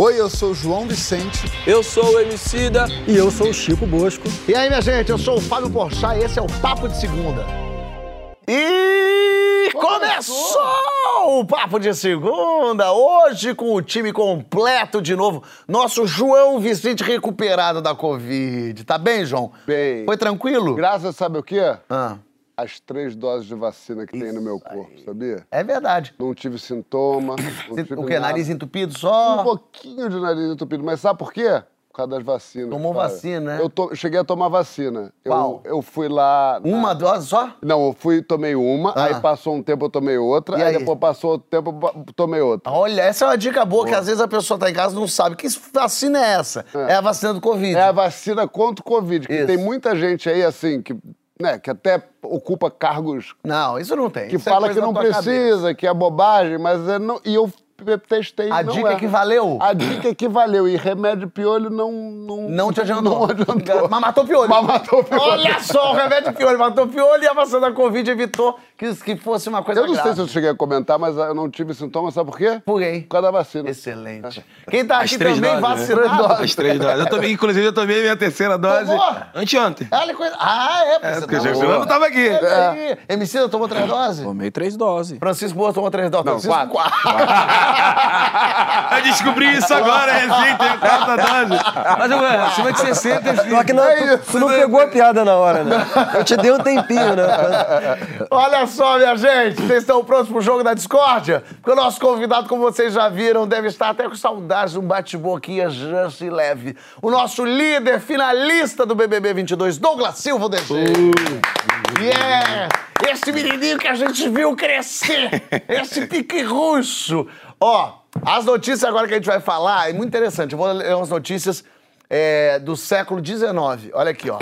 Oi, eu sou o João Vicente. Eu sou o Emicida. E eu sou o Chico Bosco. E aí, minha gente, eu sou o Fábio Porchat e esse é o Papo de Segunda. E começou o Papo de Segunda, hoje com o time completo de novo. Nosso João Vicente recuperado da Covid. Tá bem, João? Bem. Foi tranquilo? Graças a sabe o quê? Ah, As três doses de vacina que tem no meu corpo, sabia? é verdade. Não tive sintoma. Não tive O quê? nada. Nariz entupido Um só? pouquinho de nariz entupido, mas sabe por quê? Por causa das vacinas. Tomou cara. vacina, né? Eu to- cheguei a tomar vacina. Eu- Qual? Eu, fui lá. na- Uma dose só? Não, eu fui tomei uma, Ah. aí passou um tempo eu tomei outra, E aí? aí? depois passou outro tempo eu tomei outra. Olha, essa é uma dica boa, que às vezes a pessoa tá em casa e não sabe. Que vacina é essa? É, a vacina do Covid. É a vacina contra o Covid. que Isso. tem muita gente aí, assim, que, né, que até ocupa cargos Não, isso não tem. que Isso é fala coisa que não tua cabeça. precisa, que é bobagem, mas é não. E eu testei. A dica é. que valeu? A dica que valeu. E remédio piolho não. Não, Não te adiantou. Não adiantou. Mas matou piolho. Mas matou piolho. Olha só, o remédio piolho matou piolho e a vacina da Covid evitou que, que fosse uma coisa Eu não sei grave. se eu cheguei a comentar, mas eu não tive sintomas, sabe por quê? Por quê? Por causa da vacina. Excelente. Quem tá As aqui três também doses, né? vacinado. As três doses. Eu tomei, inclusive, eu tomei minha terceira dose Tomou? anteontem. Olha que coisa. Ah, é? É, você porque tá já bom. eu não tava aqui. É. aí. Emicida tomou três doses? Tomei três doses. Francisco Boas tomou três doses. Não, Francisco, Eu descobri isso agora, recente, a quarta dose. Mas, ué, acima de 60, filho. Só que não, É tu, tu não pegou a piada na hora, né? Eu te dei um tempinho, né? Olha só, minha gente, vocês estão prontos pro jogo da discórdia? Porque o nosso convidado, como vocês já viram, deve estar até com saudades de um bate-boquinha just e leve. O nosso líder finalista do BBB 22, Douglas Silva, DG. Yeah! Esse menininho que a gente viu crescer, esse pique russo. Ó, as notícias agora que a gente vai falar é muito interessante. Eu vou ler umas notícias é, do século XIX. Olha aqui, ó.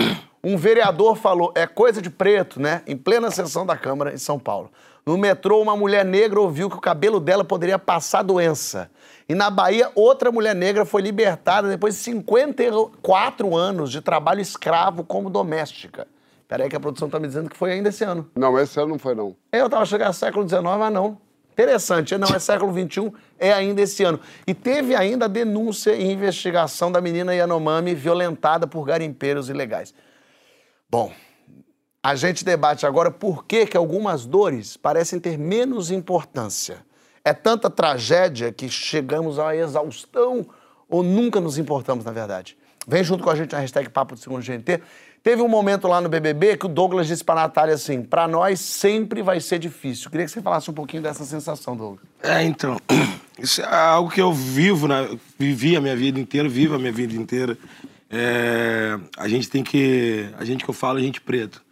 Um vereador falou, é coisa de preto, né? Em plena sessão da Câmara em São Paulo. No metrô, uma mulher negra ouviu que o cabelo dela poderia passar doença. E na Bahia, outra mulher negra foi libertada depois de 54 anos de trabalho escravo como doméstica. Peraí que a produção tá me dizendo que foi ainda esse ano. Não, esse ano não foi, não. Eu tava chegando século XIX, mas não. Interessante, não é século XXI, é ainda esse ano. E teve ainda a denúncia e investigação da menina Yanomami violentada por garimpeiros ilegais. Bom, a gente debate agora por que, que algumas dores parecem ter menos importância. É tanta tragédia que chegamos à exaustão ou nunca nos importamos, na verdade. Vem junto com a gente na hashtag Papo do Segundo GNT. Teve um momento lá no BBB que o Douglas disse pra Natália assim, pra nós sempre vai ser difícil. Queria que você falasse um pouquinho dessa sensação, Douglas. É, então, isso é algo que eu vivo, né? vivi a minha vida inteira, vivo a minha vida inteira. É, a gente tem que, a gente que eu falo, a gente preto.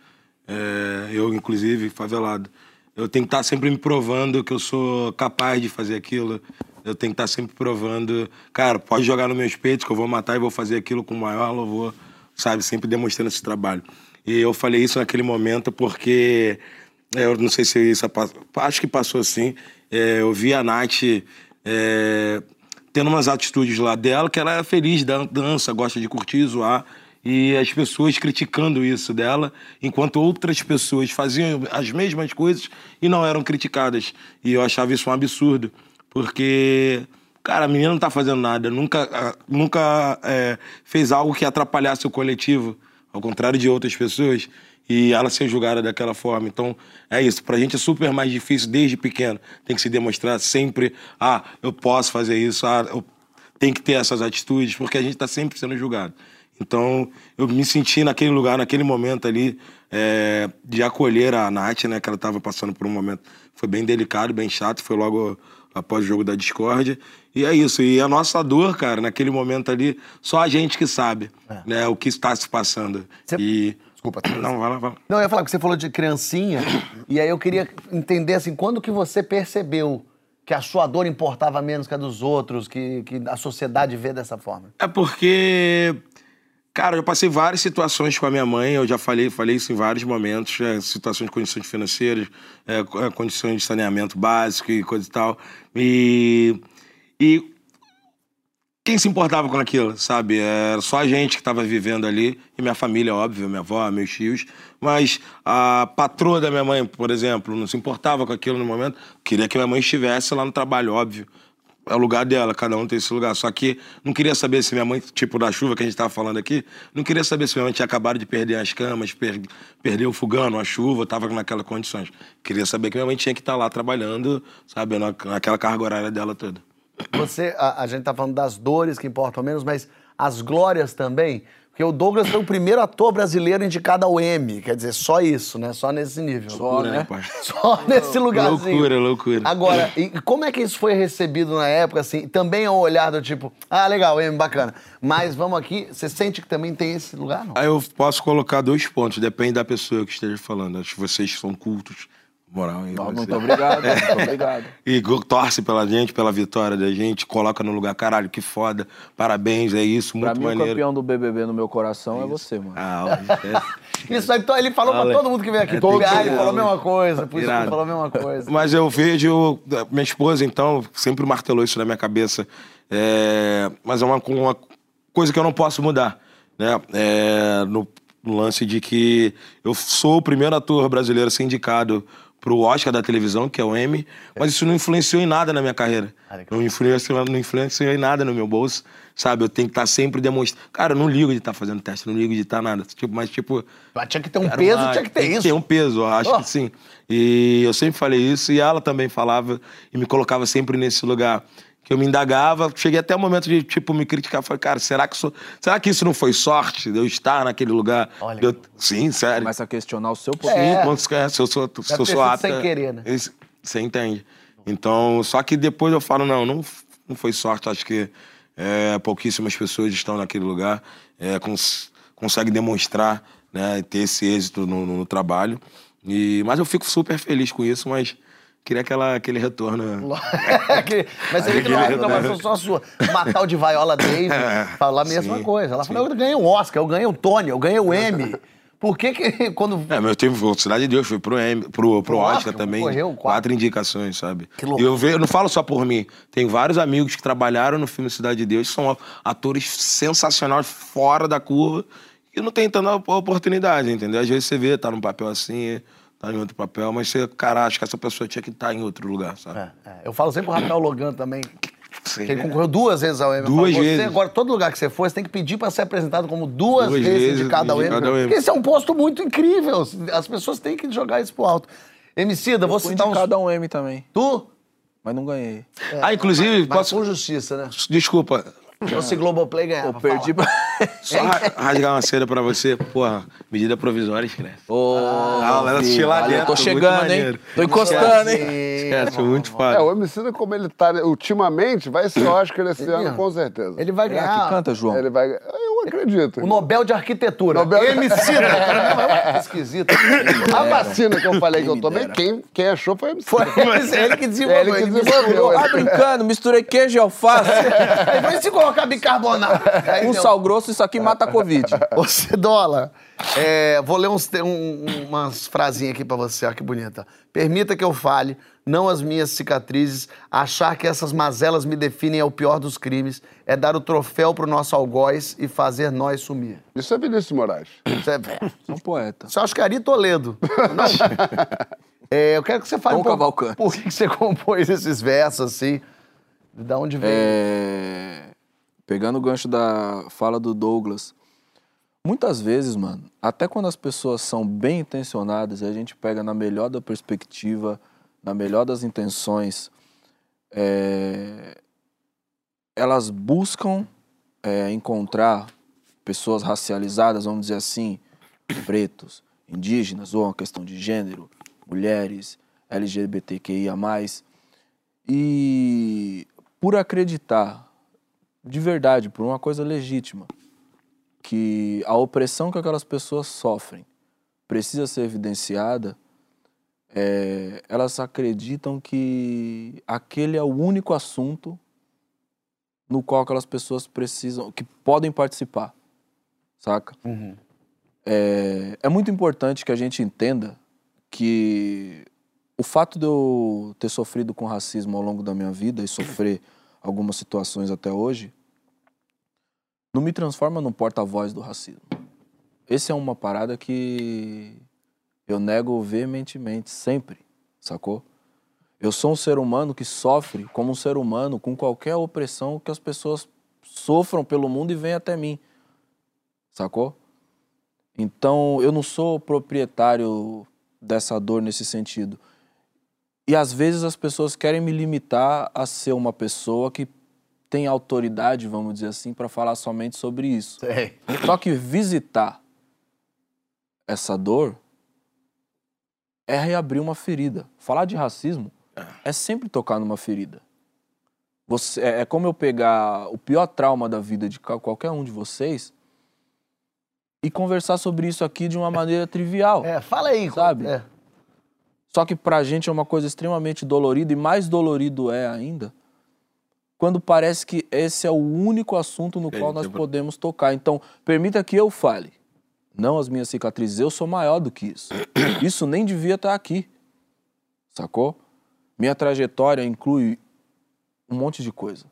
É, eu, inclusive, favelado. Eu tenho que estar sempre me provando que eu sou capaz de fazer aquilo. Eu tenho que estar sempre provando, cara, pode jogar no meus peitos que eu vou matar e vou fazer aquilo com o maior louvor, sabe? Sempre demonstrando esse trabalho. E eu falei isso naquele momento porque é, eu não sei se isso acho que passou assim. É, eu vi a Nath é, tendo umas atitudes lá dela que ela é feliz, dan- dança, gosta de curtir, zoar. E as pessoas criticando isso dela, enquanto outras pessoas faziam as mesmas coisas e não eram criticadas. E eu achava isso um absurdo, porque, cara, a menina não tá fazendo nada, nunca, nunca é, fez algo que atrapalhasse o coletivo, ao contrário de outras pessoas e ela ser julgada daquela forma. Então, é isso. Pra gente é super mais difícil desde pequeno. Tem que se demonstrar sempre, ah, eu posso fazer isso, ah, eu tenho que ter essas atitudes, porque a gente tá sempre sendo julgado. Então, eu me senti naquele lugar, naquele momento ali, é, de acolher a Nath, né, que ela estava passando por um momento, foi bem delicado, bem chato, foi logo após o jogo da discórdia. E é isso. E a nossa dor, cara, naquele momento ali, só a gente que sabe, né, o que está se passando. Você- E... Desculpa. Não, vai lá, vai lá. Não, eu ia falar que você falou de criancinha, e aí eu queria entender assim, quando que você percebeu que a sua dor importava menos que a dos outros, que, que a sociedade vê dessa forma? É porque, cara, eu passei várias situações com a minha mãe, eu já falei, falei isso em vários momentos, é, situações de condições financeiras, é, é, condições de saneamento básico e coisa e tal. E, e quem se importava com aquilo, sabe? Era só a gente que estava vivendo ali, e minha família, óbvio, minha avó, meus tios. Mas a patroa da minha mãe, por exemplo, não se importava com aquilo no momento. Queria que minha mãe estivesse lá no trabalho, óbvio. é o lugar dela, cada um tem esse lugar. Só que não queria saber se minha mãe, tipo da chuva que a gente tava falando aqui, não queria saber se minha mãe tinha acabado de perder as camas, per perdeu o fogão, a chuva, tava naquelas condições. Queria saber que minha mãe tinha que estar lá trabalhando, sabe, na- naquela carga horária dela toda. Você, a, a gente tá falando das dores que importam menos, mas as glórias também. Porque o Douglas foi o primeiro ator brasileiro indicado ao Emmy. Quer dizer, só isso, né? Só nesse nível. Loucura, né, pai? Só nesse lugarzinho. Loucura, loucura. Agora, e como é que isso foi recebido na época, assim? Também é um olhar do tipo, ah, legal, Emmy, bacana. Mas vamos aqui, você sente que também tem esse lugar, não? Aí eu posso colocar dois pontos, depende da pessoa que esteja falando. Acho que vocês são cultos, moral. Não, Você- muito obrigado, muito obrigado. E torce pela gente, pela vitória da gente, coloca no lugar, caralho, que foda, parabéns, é isso, Pra muito mim, o maneiro. campeão do BBB no meu coração é você, mano. Ah, ó, Isso aí, ele falou pra Olha, todo mundo que veio aqui. é Todo que- ele falou a mesma coisa, por isso que ele falou a mesma coisa. Mas eu vejo. Minha esposa, então, sempre martelou isso na minha cabeça. É, mas é uma, uma coisa que eu não posso mudar. Né? É, no, no lance de que eu sou o primeiro ator brasileiro a ser indicado pro Oscar da televisão, que é o Emmy, mas isso não influenciou em nada na minha carreira. Não influenciou, não influenciou em nada no meu bolso, sabe? Eu tenho que estar sempre demonstrando. Cara, eu não ligo de estar fazendo teste, não ligo de estar nada. Tipo, mas, tipo, Mas tinha que ter um peso, mais. tinha que ter Tem isso. ter um peso, eu acho Oh. que sim. E eu sempre falei isso, e ela também falava, e me colocava sempre nesse lugar. Que eu me indagava, cheguei até o momento de, tipo, me criticar. Falei, cara, será que, isso, será que isso não foi sorte de eu estar naquele lugar? Olha eu- sim, sério. Começa a questionar o seu Sim, poder. É. quando você- se eu sou, se eu sou apta. sem querer, né? Esse- Você entende. Então, só que depois eu falo, não, não, não foi sorte. Acho que é, pouquíssimas pessoas estão naquele lugar, é, cons conseguem demonstrar, né, ter esse êxito no, no- no trabalho. E, mas eu fico super feliz com isso, mas queria aquela, aquele retorno. Mas ele não, Aquele- não, mas só sua. Matar o de Viola Davis, falar a mesma sim, coisa. Ela falou, eu ganhei um Oscar, eu ganhei o Tony, eu ganhei o Emmy. Por que que quando... É, mas eu tive Cidade de Deus, fui pro, M, pro, pro Oscar, Oscar, também. concorreu, quatro. quatro. indicações, sabe? Que e loucura. eu, ve- eu não falo só por mim. Tem vários amigos que trabalharam no filme Cidade de Deus, são atores sensacionais, fora da curva, e não tem tanta oportunidade, entendeu? Às vezes você vê, tá num papel assim, tá em outro papel, mas você, cara, acho que essa pessoa tinha que estar em outro lugar, sabe? É, é. Eu falo sempre pro Rafael Logan também, Sim. que ele concorreu duas vezes ao Emmy. Duas falo, você, vezes. agora, todo lugar que você for, você tem que pedir pra ser apresentado como duas, Duas vezes, vezes indicado ao Emmy. Emmy. Porque esse é um posto muito incrível. As pessoas têm que jogar isso pro alto. Emicida, vou Fui citar uns... indicado a um M também, Tu? mas não ganhei. Ah, inclusive, Mas posso... com justiça, né? Desculpa, fosse Globoplay, ganhava. Eu perdi pra... só ra- rasgar uma cera pra você. Porra, medida provisória escreve. Ô, Ah, ela assistiu lá dentro, tô chegando, hein? Tô encostando, hein? Esquece, muito É, foda. o Emicida, como ele tá ultimamente, vai ser Oscar esse ano, com certeza. Ele vai Ah, ganhar que canta, João. Ele vai... Eu acredito. o Nobel de Arquitetura. Nobel- Emicida. É esquisito. A vacina que eu falei que eu me tomei, quem, quem achou foi o Emicida. Foi ele que desenvolveu. É ele que desenvolveu. Ah, brincando, misturei queijo e alface. Aí vai se colocar bicarbonato. Um sal grosso, isso aqui mata a Covid. Ô, Cedola, é, vou ler uns, um- umas frasinhas aqui pra você, olha que bonita. Permita que eu fale, não as minhas cicatrizes. Achar que essas mazelas me definem é o pior dos crimes. É dar o troféu pro nosso algoz e fazer nós sumir. Isso é Vinícius Moraes. Isso é, Sou um poeta. isso eu acho que é Ari Toledo. Não. É, eu quero que você fale Tom um pouco Cavalcante. por que que você compôs esses versos assim. Da onde veio? É, Pegando o gancho da fala do Douglas, muitas vezes, mano, até quando as pessoas são bem intencionadas, a gente pega na melhor da perspectiva, na melhor das intenções, é, elas buscam é, encontrar pessoas racializadas, vamos dizer assim, pretos, indígenas, ou uma questão de gênero, mulheres, LGBTQIA+, e por acreditar de verdade, por uma coisa legítima, que a opressão que aquelas pessoas sofrem precisa ser evidenciada, é, elas acreditam que aquele é o único assunto no qual aquelas pessoas precisam, que podem participar, saca? É, é muito importante que a gente entenda que o fato de eu ter sofrido com racismo ao longo da minha vida e sofrer algumas situações até hoje, não me transforma num porta-voz do racismo. Essa é uma parada que eu nego veementemente, sempre, sacou? Eu sou um ser humano que sofre como um ser humano com qualquer opressão que as pessoas sofram pelo mundo e venham até mim. Sacou? Então, eu não sou proprietário dessa dor nesse sentido. E às vezes as pessoas querem me limitar a ser uma pessoa que tem autoridade, vamos dizer assim, para falar somente sobre isso. Sei. Só que visitar essa dor é reabrir uma ferida. Falar de racismo é sempre tocar numa ferida. Você, é, é como eu pegar o pior trauma da vida de qualquer um de vocês e conversar sobre isso aqui de uma maneira trivial. É, fala aí. Sabe? É. Só que pra gente é uma coisa extremamente dolorida e mais dolorido é ainda quando parece que esse é o único assunto no qual nós podemos tocar. Então, permita que eu fale. Não as minhas cicatrizes, eu sou maior do que isso. Isso nem devia estar aqui. Sacou? Minha trajetória inclui um monte de coisa.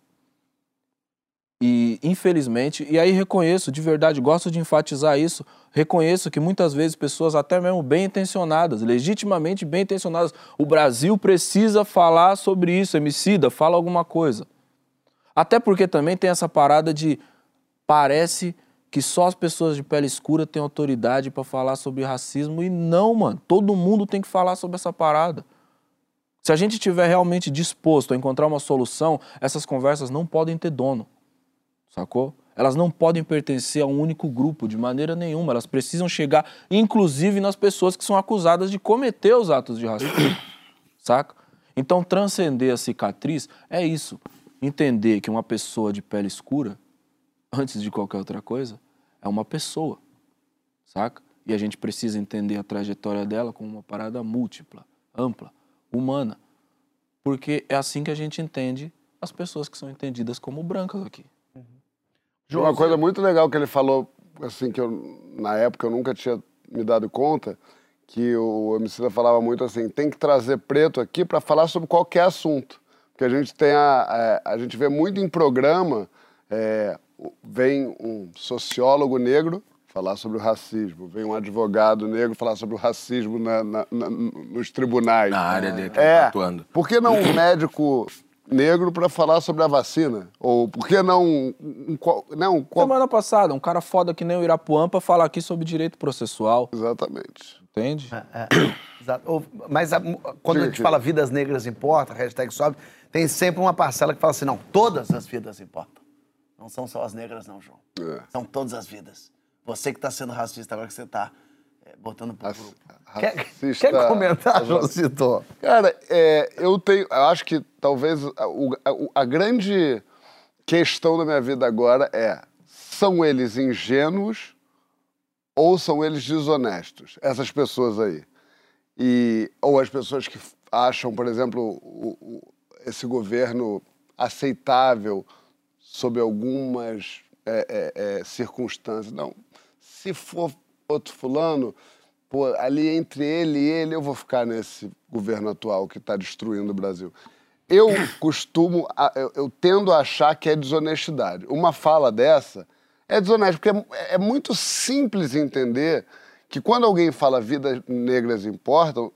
E, infelizmente, e aí reconheço, de verdade, gosto de enfatizar isso, reconheço que muitas vezes pessoas, até mesmo bem intencionadas, legitimamente bem intencionadas, o Brasil precisa falar sobre isso, Emicida, fala alguma coisa. Até porque também tem essa parada de parece que só as pessoas de pele escura têm autoridade pra falar sobre racismo e não, mano. Todo mundo tem que falar sobre essa parada. Se a gente estiver realmente disposto a encontrar uma solução, essas conversas não podem ter dono. Sacou? Elas não podem pertencer a um único grupo de maneira nenhuma. Elas precisam chegar, inclusive, nas pessoas que são acusadas de cometer os atos de racismo. Saca? Então, transcender a cicatriz é isso. Entender que uma pessoa de pele escura, antes de qualquer outra coisa, é uma pessoa. Saca? E a gente precisa entender a trajetória dela como uma parada múltipla, ampla, humana. Porque é assim que a gente entende as pessoas que são entendidas como brancas aqui. Uma coisa muito legal que ele falou, assim, que eu, na época eu nunca tinha me dado conta, que o Emicida falava muito assim, tem que trazer preto aqui para falar sobre qualquer assunto. Porque a gente tem a, a, a gente vê muito em programa, é, vem um sociólogo negro falar sobre o racismo, vem um advogado negro falar sobre o racismo na- na- na- nos tribunais. Na área dele que É. tá atuando. Por que não um médico negro para falar sobre a vacina? Ou por que não um, um não, um qual- Semana passada, um cara foda que nem o Irapuã pra falar aqui sobre direito processual, Exatamente. entende? É, exato. Ou- Mas a- quando a gente Sim, fala vidas negras importam, hashtag sobe, tem sempre uma parcela que fala assim, não, todas as vidas importam. Não são só as negras, não, João. É. São todas as vidas. Você que está sendo racista agora que você está botando pro grupo. Quer, racista- quer comentar, João Citor? Cara, é, eu tenho. Eu acho que talvez a, a- a grande questão da minha vida agora é: são eles ingênuos ou são eles desonestos? Essas pessoas aí. E, ou as pessoas que acham, por exemplo, o- o- esse governo aceitável sob algumas é, é, é, circunstâncias. Não. Se for outro fulano, pô, ali entre ele e ele, eu vou ficar nesse governo atual que está destruindo o Brasil. Eu costumo, eu, eu tendo a achar que é desonestidade. Uma fala dessa é desonesta, porque é, é muito simples entender que quando alguém fala vidas negras importam,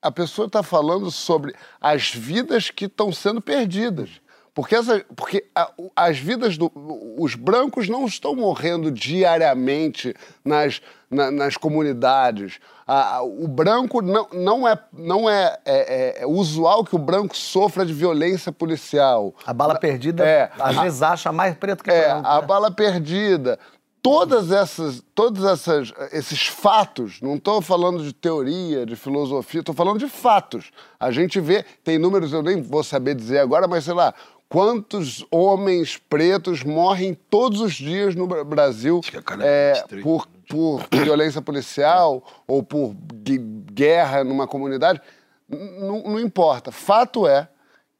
a pessoa está falando sobre as vidas que estão sendo perdidas. Porque, essa, porque a- as vidas do. Os brancos não estão morrendo diariamente nas, na- nas comunidades. A- a- o branco não, não, é, não é, é- é usual que o branco sofra de violência policial. A bala perdida, É, às a- vezes acha mais preto que É, branco. a né? bala perdida. Todas essas, todos essas, esses fatos, não estou falando de teoria, de filosofia, estou falando de fatos. A gente vê, tem números, eu nem vou saber dizer agora, mas sei lá, quantos homens pretos morrem todos os dias no Bra- Brasil é, 23 por, por violência policial ou por gue- guerra numa comunidade. Não importa. Fato é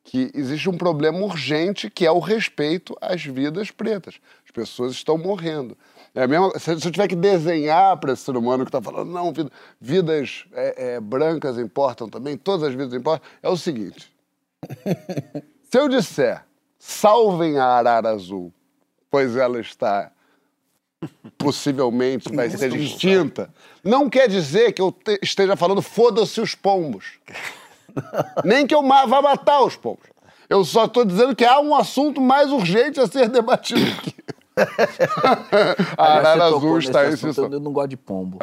que existe um problema urgente que é o respeito às vidas pretas. As pessoas estão morrendo. É a mesma, se, eu tiver que desenhar para esse ser humano que está falando, não, vida- vidas é, é, brancas importam também, todas as vidas importam, é o seguinte. se eu disser, salvem a arara azul, pois ela está possivelmente vai ser extinta, não quer dizer que eu te- esteja falando foda-se os pombos. Nem que eu vá matar os pombos. Eu só estou dizendo que há um assunto mais urgente a ser debatido aqui. A Arara Você tocou Azul está aí. assunto, Eu não gosto de pombo.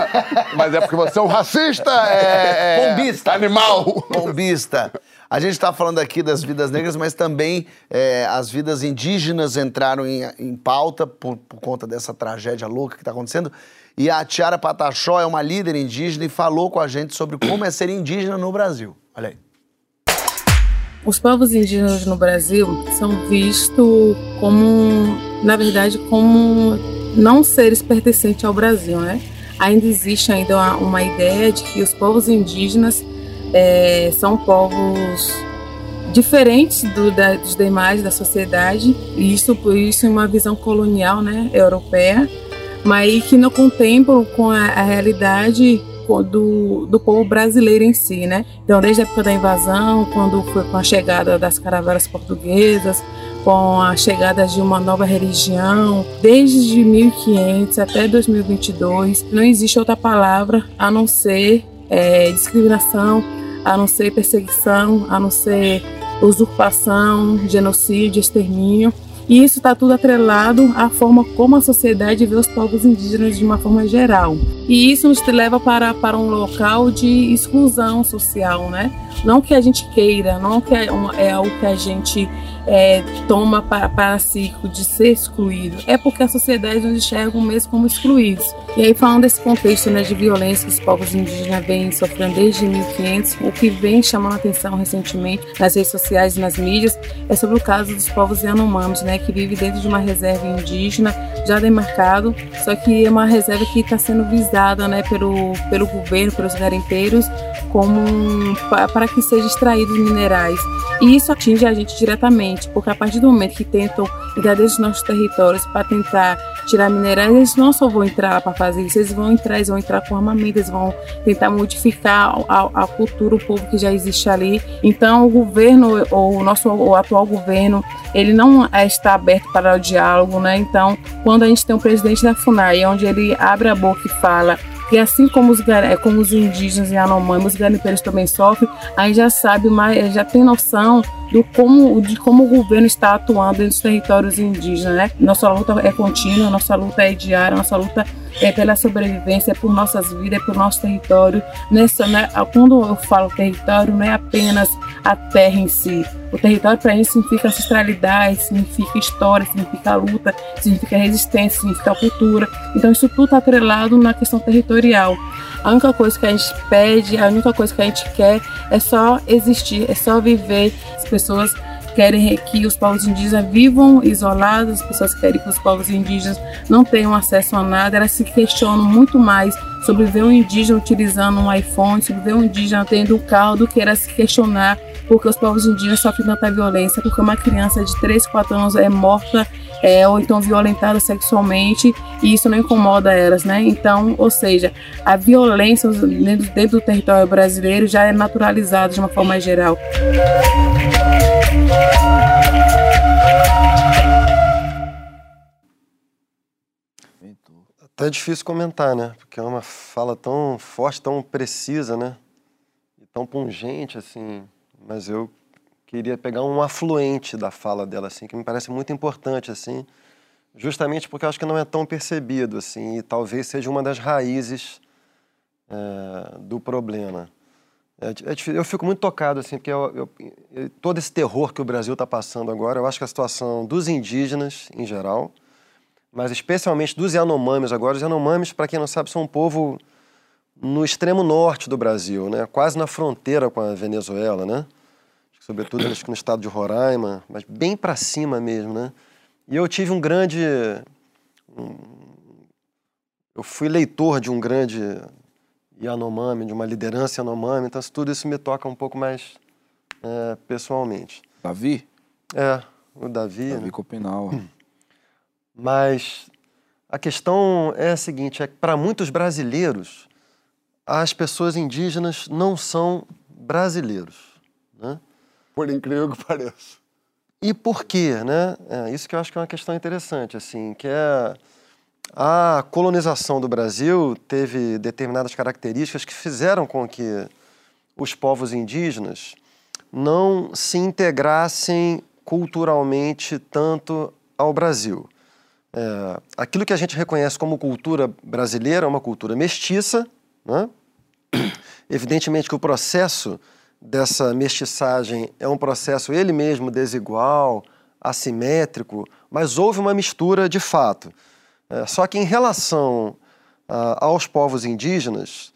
Mas é porque você é um racista, é, é Pombista. animal. Bombista. A gente está falando aqui das vidas negras, mas também é, as vidas indígenas entraram em, em pauta por, por conta dessa tragédia louca que está acontecendo. E a Tiara Pataxó é uma líder indígena e falou com a gente sobre como é ser indígena no Brasil. Olha aí. Os povos indígenas no Brasil são vistos como, na verdade, como não seres pertencentes ao Brasil, né? Ainda existe ainda uma, uma ideia de que os povos indígenas eh, são povos diferentes do, da, dos demais da sociedade, e isso por isso em uma visão colonial, né, europeia, mas que não contemplam com a, a realidade do, do povo brasileiro em si, né? Então, desde a época da invasão, quando foi com a chegada das caravelas portuguesas, com a chegada de uma nova religião, desde 1500 até 2022, não existe outra palavra a não ser eh, discriminação, a não ser perseguição, a não ser usurpação, genocídio, extermínio. E isso está tudo atrelado à forma como a sociedade vê os povos indígenas de uma forma geral. E isso nos leva para, para um local de exclusão social, né? Não que a gente queira, não que é, é algo que a gente é, toma para, para si de ser excluído. É porque a sociedade nos enxerga mesmo como excluídos. E aí, falando desse contexto né, de violência que os povos indígenas vêm sofrendo desde 1500, o que vem chamando atenção recentemente nas redes sociais e nas mídias é sobre o caso dos povos Yanomamis, né, que vive dentro de uma reserva indígena já demarcado, só que é uma reserva que está sendo visada né, pelo, pelo governo, pelos garimpeiros, como pa- para que sejam extraídos minerais. E isso atinge a gente diretamente, porque a partir do momento que tentam dentro dos nossos territórios para tentar tirar minerais, eles não só vão entrar para fazer isso, eles vão entrar, eles vão entrar com armamento, eles vão tentar modificar a, a cultura, o povo que já existe ali. Então, o governo, ou o nosso o atual governo, ele não é- está aberto para o diálogo, né? Então, quando a gente tem o presidente da FUNAI, onde ele abre a boca e fala que assim como os, eh, como os indígenas e Yanomami, os garimpeiros também sofrem, a gente já sabe, mais, já tem noção do como, de como o governo está atuando nos territórios indígenas, né? Nossa luta é contínua, nossa luta é diária, nossa luta é pela sobrevivência, é por nossas vidas, é por nosso território. Nessa, né, quando eu falo território, não é apenas a terra em si. O território para gente significa ancestralidade, significa história, significa luta, significa resistência, significa cultura. Então isso tudo está atrelado na questão territorial. A única coisa que a gente pede, a única coisa que a gente quer é só existir, é só viver. As pessoas querem que os povos indígenas vivam isolados, as pessoas querem que os povos indígenas não tenham acesso a nada, elas se questionam muito mais sobre ver um indígena utilizando um iPhone, sobre ver um indígena tendo um carro, do que elas se questionar porque os povos indígenas sofrem tanta violência, porque uma criança de 3, 4 anos é morta é, ou então violentada sexualmente e isso não incomoda elas, né? Então, ou seja, a violência dentro, dentro do território brasileiro já é naturalizada de uma forma geral. É difícil comentar, né? Porque é uma fala tão forte, tão precisa, né? E tão pungente, assim. Mas eu queria pegar um afluente da fala dela, assim, que me parece muito importante, assim. Justamente porque eu acho que não é tão percebido, assim. E talvez seja uma das raízes é, do problema. É, é. Eu fico muito tocado, assim, porque eu- eu- todo esse terror que o Brasil está passando agora, eu acho que a situação dos indígenas, em geral, mas especialmente dos Yanomamis agora. Os Yanomamis, para quem não sabe, são um povo no extremo norte do Brasil, né? quase na fronteira com a Venezuela, né? Sobretudo acho que no estado de Roraima, mas bem para cima mesmo, né? E eu tive um grande... um- eu fui leitor de um grande Yanomami, de uma liderança Yanomami, então tudo isso me toca um pouco mais é, pessoalmente. Davi? É, o Davi, né? Davi Copenau. Mas a questão é a seguinte: é que para muitos brasileiros, as pessoas indígenas não são brasileiros. Né? Por incrível que pareça. E por quê? Né? É, isso que eu acho que é uma questão interessante, assim, que é a colonização do Brasil teve determinadas características que fizeram com que os povos indígenas não se integrassem culturalmente tanto ao Brasil. É, aquilo que a gente reconhece como cultura brasileira é uma cultura mestiça, né? Evidentemente que o processo dessa mestiçagem é um processo ele mesmo desigual, assimétrico, mas houve uma mistura de fato. É, só que em relação uh, aos povos indígenas,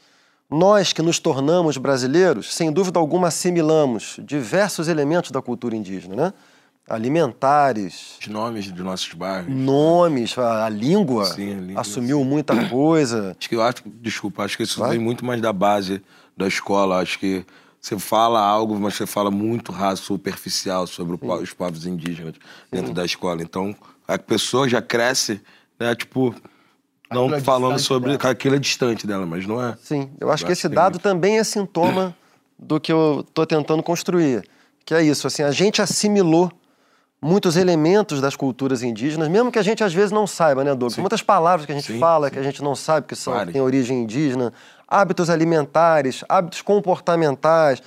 nós que nos tornamos brasileiros, sem dúvida alguma assimilamos diversos elementos da cultura indígena, né? Alimentares. Os nomes dos nossos bairros. Nomes, a, a, língua, Sim, a língua assumiu sim. muita coisa. Acho que eu acho, desculpa, acho que isso Vai. vem muito mais da base da escola. Acho que você fala algo, mas você fala muito raso, superficial sobre po- os povos indígenas dentro da escola. Então, a pessoa já cresce, né, tipo, não Aquilo é falando distante sobre dela. aquilo é distante dela, mas não é. Sim, eu acho Eu que acho esse que dado muito. também é sintoma do que eu estou tentando construir. Que é isso, assim, a gente assimilou muitos elementos das culturas indígenas, mesmo que a gente às vezes não saiba, né, Douglas? Muitas palavras que a gente Sim, fala que a gente não sabe que são, têm origem indígena, hábitos alimentares, hábitos comportamentais,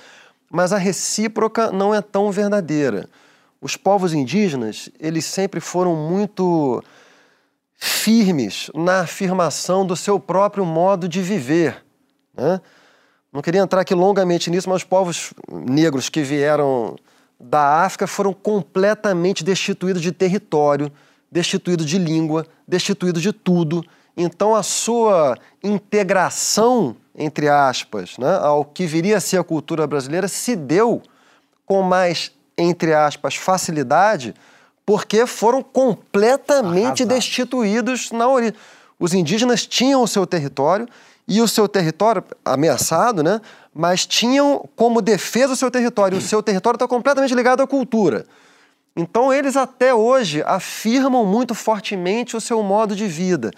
mas a recíproca não é tão verdadeira. Os povos indígenas, eles sempre foram muito firmes na afirmação do seu próprio modo de viver. Né? Não queria entrar aqui longamente nisso, mas os povos negros que vieram da África foram completamente destituídos de território, destituídos de língua, destituídos de tudo. Então a sua integração, entre aspas, né, ao que viria a ser a cultura brasileira se deu com mais, entre aspas, facilidade, porque foram completamente Arrasado. destituídos na origem. Os indígenas tinham o seu território e o seu território ameaçado, né? Mas tinham como defesa o seu território. O seu território está completamente ligado à cultura. Então eles até hoje afirmam muito fortemente o seu modo de vida.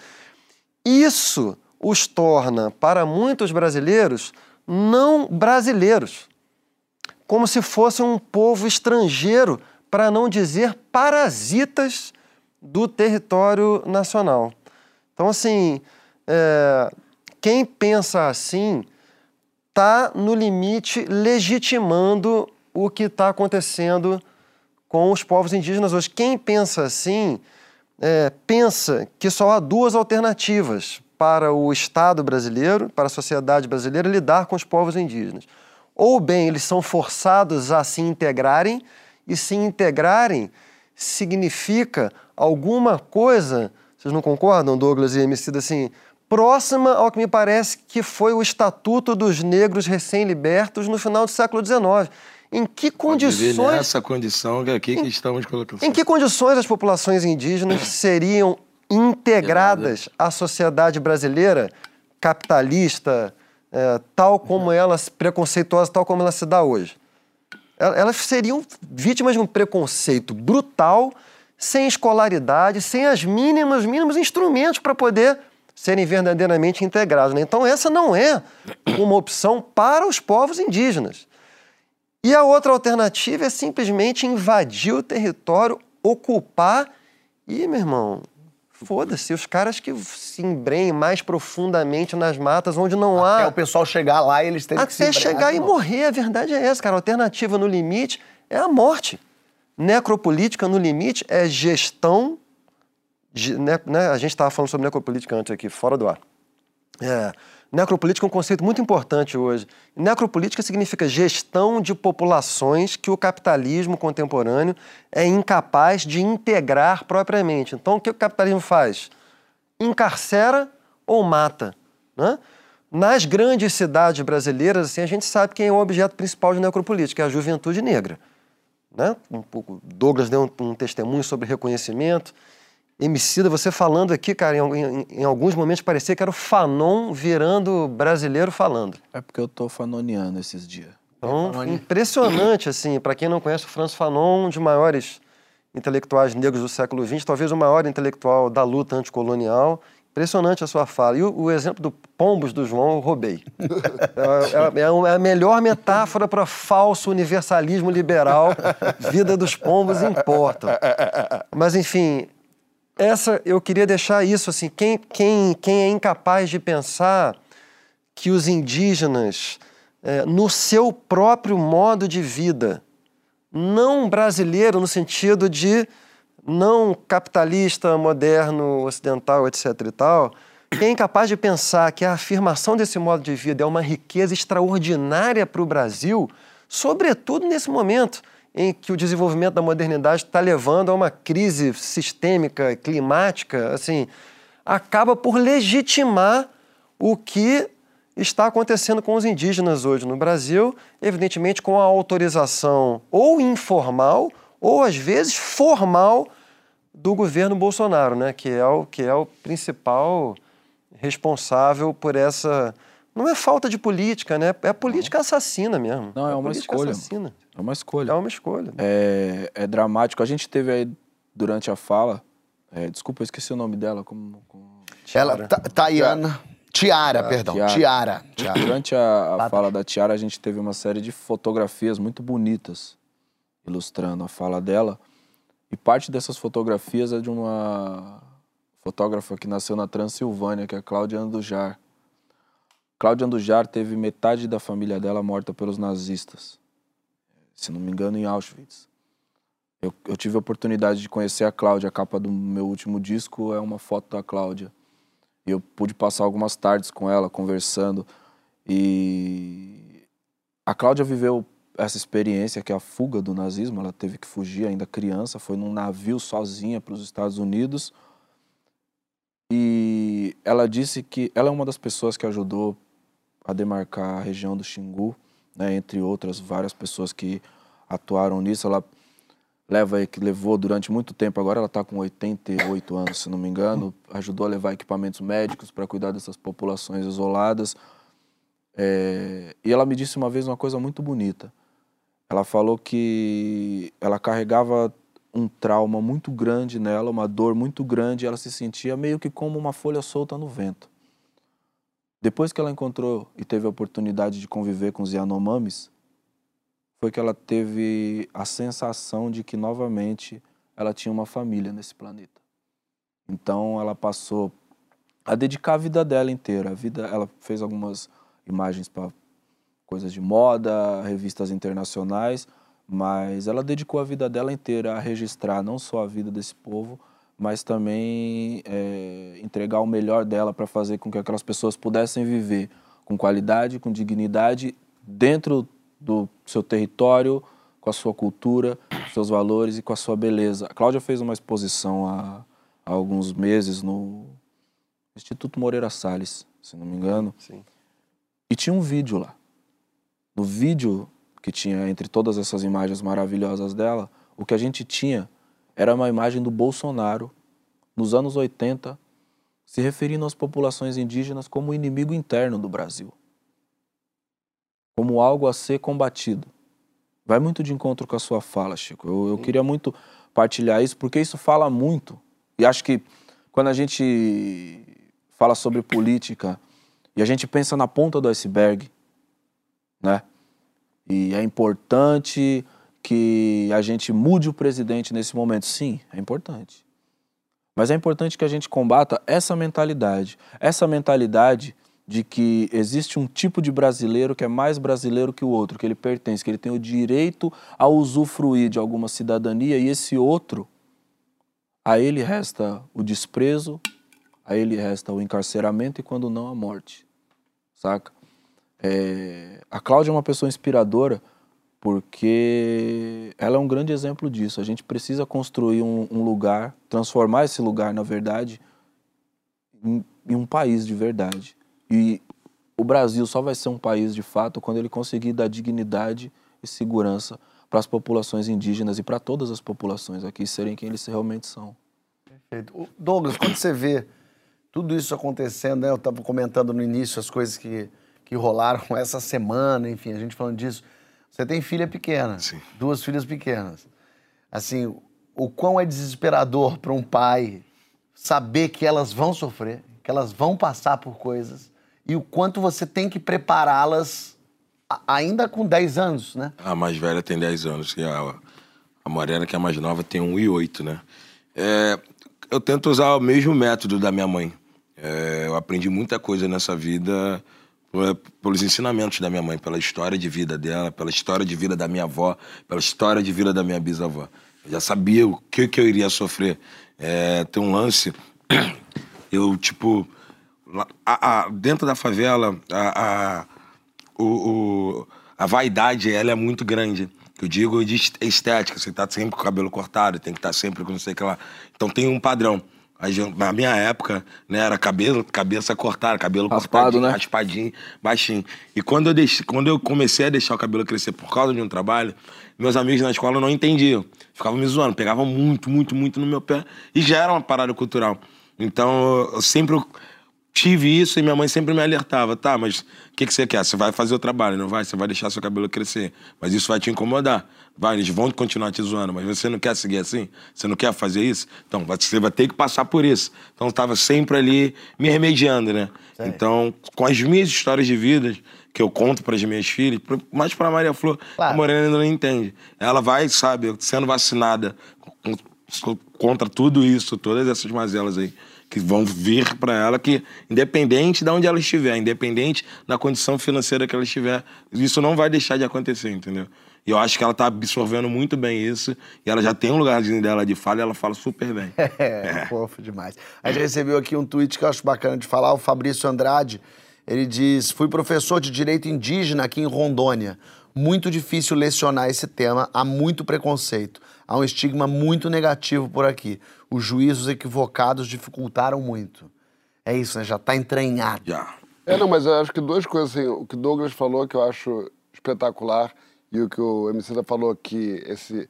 Isso os torna, para muitos brasileiros, não brasileiros, como se fossem um povo estrangeiro, para não dizer parasitas do território nacional. Então, assim, é, quem pensa assim está no limite legitimando o que está acontecendo com os povos indígenas hoje. Quem pensa assim é, pensa que só há duas alternativas para o Estado brasileiro, para a sociedade brasileira lidar com os povos indígenas. Ou bem, eles são forçados a se integrarem, e se integrarem significa alguma coisa, vocês não concordam, Douglas e Emicida, assim, próxima ao que me parece que foi o Estatuto dos Negros Recém-Libertos no final do século XIX. Em que condições nessa condição que aqui que estamos colocando. em que condições as populações indígenas seriam integradas à sociedade brasileira capitalista, eh, tal como ela, preconceituosa, tal como ela se dá hoje? El- Elas seriam vítimas de um preconceito brutal, sem escolaridade, sem as mínimas, os mínimos instrumentos para poder serem verdadeiramente integrados. né? Então, essa não é uma opção para os povos indígenas. E a outra alternativa é simplesmente invadir o território, ocupar e, meu irmão, foda-se, os caras que se embrenhem mais profundamente nas matas onde não há. É o pessoal chegar lá e eles têm que se Até chegar e novo. morrer, a verdade é essa, cara. A alternativa no limite é a morte. Necropolítica no limite é gestão. Né, né, a gente estava falando sobre necropolítica antes aqui, fora do ar. É, necropolítica é um conceito muito importante hoje. Necropolítica significa gestão de populações que o capitalismo contemporâneo é incapaz de integrar propriamente. Então, o que o capitalismo faz? Encarcera ou mata. Né? Nas grandes cidades brasileiras, assim, a gente sabe quem é o objeto principal de necropolítica, é a juventude negra. Né? Um pouco, Douglas deu um, um testemunho sobre reconhecimento. Emicida, você falando aqui, cara, em, em- em alguns momentos parecia que era o Fanon virando brasileiro falando. É porque eu tô fanoniano esses dias. Então, impressionante, assim, para quem não conhece o Franz Fanon, um dos maiores intelectuais negros do século XX, talvez o maior intelectual da luta anticolonial. Impressionante a sua fala. E o, o exemplo do Pombos do João eu roubei. É, é- é uma- é a melhor metáfora para falso universalismo liberal. Vida dos pombos importa. Mas, enfim, essa eu queria deixar isso assim. Quem, quem, quem é incapaz de pensar que os indígenas é, no seu próprio modo de vida. Não brasileiro no sentido de não capitalista, moderno, ocidental, etc. e tal. Quem é incapaz de pensar que a afirmação desse modo de vida é uma riqueza extraordinária para o Brasil, sobretudo nesse momento em que o desenvolvimento da modernidade está levando a uma crise sistêmica, climática, assim, acaba por legitimar o que está acontecendo com os indígenas hoje no Brasil, evidentemente com a autorização ou informal ou às vezes formal do governo Bolsonaro, né, que é o que é o principal responsável por essa não é falta de política, né? É política assassina mesmo. Não, é uma política escolha. Assassina. É uma escolha. É uma escolha. É, é dramático. A gente teve aí durante a fala. é, desculpa, eu esqueci o nome dela. Como, como- Ela, Ta- Tayana. Tiara, perdão. Tiara. Tiara. Tiara. Durante a, a fala da Tiara, a gente teve uma série de fotografias muito bonitas ilustrando a fala dela. E parte dessas fotografias é de uma fotógrafa que nasceu na Transilvânia, que é a Cláudia Andujar. Cláudia Andujar teve metade da família dela morta pelos nazistas. Se não me engano, em Auschwitz. Eu, eu tive a oportunidade de conhecer a Cláudia. A capa do meu último disco é uma foto da Cláudia. E eu pude passar algumas tardes com ela, conversando. E a Cláudia viveu essa experiência, que é a fuga do nazismo. Ela teve que fugir ainda criança, foi num navio sozinha para os Estados Unidos. E ela disse que ela é uma das pessoas que ajudou a demarcar a região do Xingu, né, entre outras várias pessoas que atuaram nisso. Ela leva que levou durante muito tempo, agora ela está com 88 anos, se não me engano, ajudou a levar equipamentos médicos para cuidar dessas populações isoladas. É, e ela me disse uma vez uma coisa muito bonita. Ela falou que ela carregava um trauma muito grande nela, uma dor muito grande, ela se sentia meio que como uma folha solta no vento. Depois que ela encontrou e teve a oportunidade de conviver com os Yanomamis, foi que ela teve a sensação de que novamente ela tinha uma família nesse planeta. Então ela passou a dedicar a vida dela inteira. A vida, ela fez algumas imagens para coisas de moda, revistas internacionais, mas ela dedicou a vida dela inteira a registrar não só a vida desse povo, mas também é, entregar o melhor dela para fazer com que aquelas pessoas pudessem viver com qualidade, com dignidade, dentro do seu território, com a sua cultura, seus valores e com a sua beleza. A Cláudia fez uma exposição há, há alguns meses no Instituto Moreira Salles, se não me engano. Sim. E tinha um vídeo lá. No vídeo que tinha entre todas essas imagens maravilhosas dela, o que a gente tinha era uma imagem do Bolsonaro, nos anos 80, se referindo às populações indígenas como inimigo interno do Brasil. Como algo a ser combatido. Vai muito de encontro com a sua fala, Chico. Eu, eu queria muito partilhar isso, porque isso fala muito. E acho que quando a gente fala sobre política e a gente pensa na ponta do iceberg, né? E é importante que a gente mude o presidente nesse momento. Sim, é importante. Mas é importante que a gente combata essa mentalidade. Essa mentalidade de que existe um tipo de brasileiro que é mais brasileiro que o outro, que ele pertence, que ele tem o direito a usufruir de alguma cidadania e esse outro, a ele resta o desprezo, a ele resta o encarceramento e, quando não, a morte. Saca? É, a Cláudia é uma pessoa inspiradora porque ela é um grande exemplo disso. A gente precisa construir um, um lugar, transformar esse lugar, na verdade, em, em um país de verdade. E o Brasil só vai ser um país de fato quando ele conseguir dar dignidade e segurança para as populações indígenas e para todas as populações aqui serem quem eles realmente são. Perfeito. Douglas, quando você vê tudo isso acontecendo, né? Eu estava comentando no início as coisas que, que rolaram essa semana, enfim, a gente falando disso. Você tem filha pequena, Sim. duas filhas pequenas. Assim, o quão é desesperador para um pai saber que elas vão sofrer, que elas vão passar por coisas e o quanto você tem que prepará-las ainda com 10 anos, né? A mais velha tem 10 anos e a, a Morena, que é a mais nova, tem 1 e 8, né? É, eu tento usar o mesmo método da minha mãe. É, eu aprendi muita coisa nessa vida pelos ensinamentos da minha mãe, pela história de vida dela, pela história de vida da minha avó, pela história de vida da minha bisavó. Eu já sabia o que, que eu iria sofrer. É, tem um lance, eu, tipo, a- a- dentro da favela, a, a, o, o- a vaidade, ela é muito grande. Eu digo de est- estética, você tá sempre com o cabelo cortado, tem que estar sempre com não sei o que lá. Então tem um padrão. Gente- Na minha época, né, era cabelo, cabeça cortada, cabelo Raspado, né? raspadinho, baixinho. E quando eu, deixei, quando eu comecei a deixar o cabelo crescer por causa de um trabalho, meus amigos na escola não entendiam. Ficavam me zoando, pegavam muito, muito, muito no meu pé. E já era uma parada cultural. Então, eu sempre tive isso e minha mãe sempre me alertava. Tá, mas o que, que você quer? Você vai fazer o trabalho, não vai? Você vai deixar seu cabelo crescer. Mas isso vai te incomodar. Vai, eles vão continuar te zoando, mas você não quer seguir assim? Você não quer fazer isso? Então, você vai ter que passar por isso. Então, eu estava sempre ali me remediando, né? Então, com as minhas histórias de vida, que eu conto para as minhas filhas, mais para Maria Flor, Claro. a Morena ainda não entende. Ela vai, sabe, sendo vacinada contra tudo isso, todas essas mazelas aí que vão vir para ela, que independente de onde ela estiver, independente da condição financeira que ela estiver, isso não vai deixar de acontecer, entendeu? E eu acho que ela tá absorvendo muito bem isso, e ela já tem um lugarzinho dela de fala e ela fala super bem. É, fofo demais. A gente recebeu aqui um tweet que eu acho bacana de falar, o Fabrício Andrade. Ele diz: Fui professor de direito indígena aqui em Rondônia. Muito difícil lecionar esse tema, há muito preconceito. Há um estigma muito negativo por aqui. Os juízos equivocados dificultaram muito. É isso, né? Já tá entranhado. Já. É, não, mas eu acho que duas coisas, assim, o que o Douglas falou que eu acho espetacular e o que o Emicida falou que esse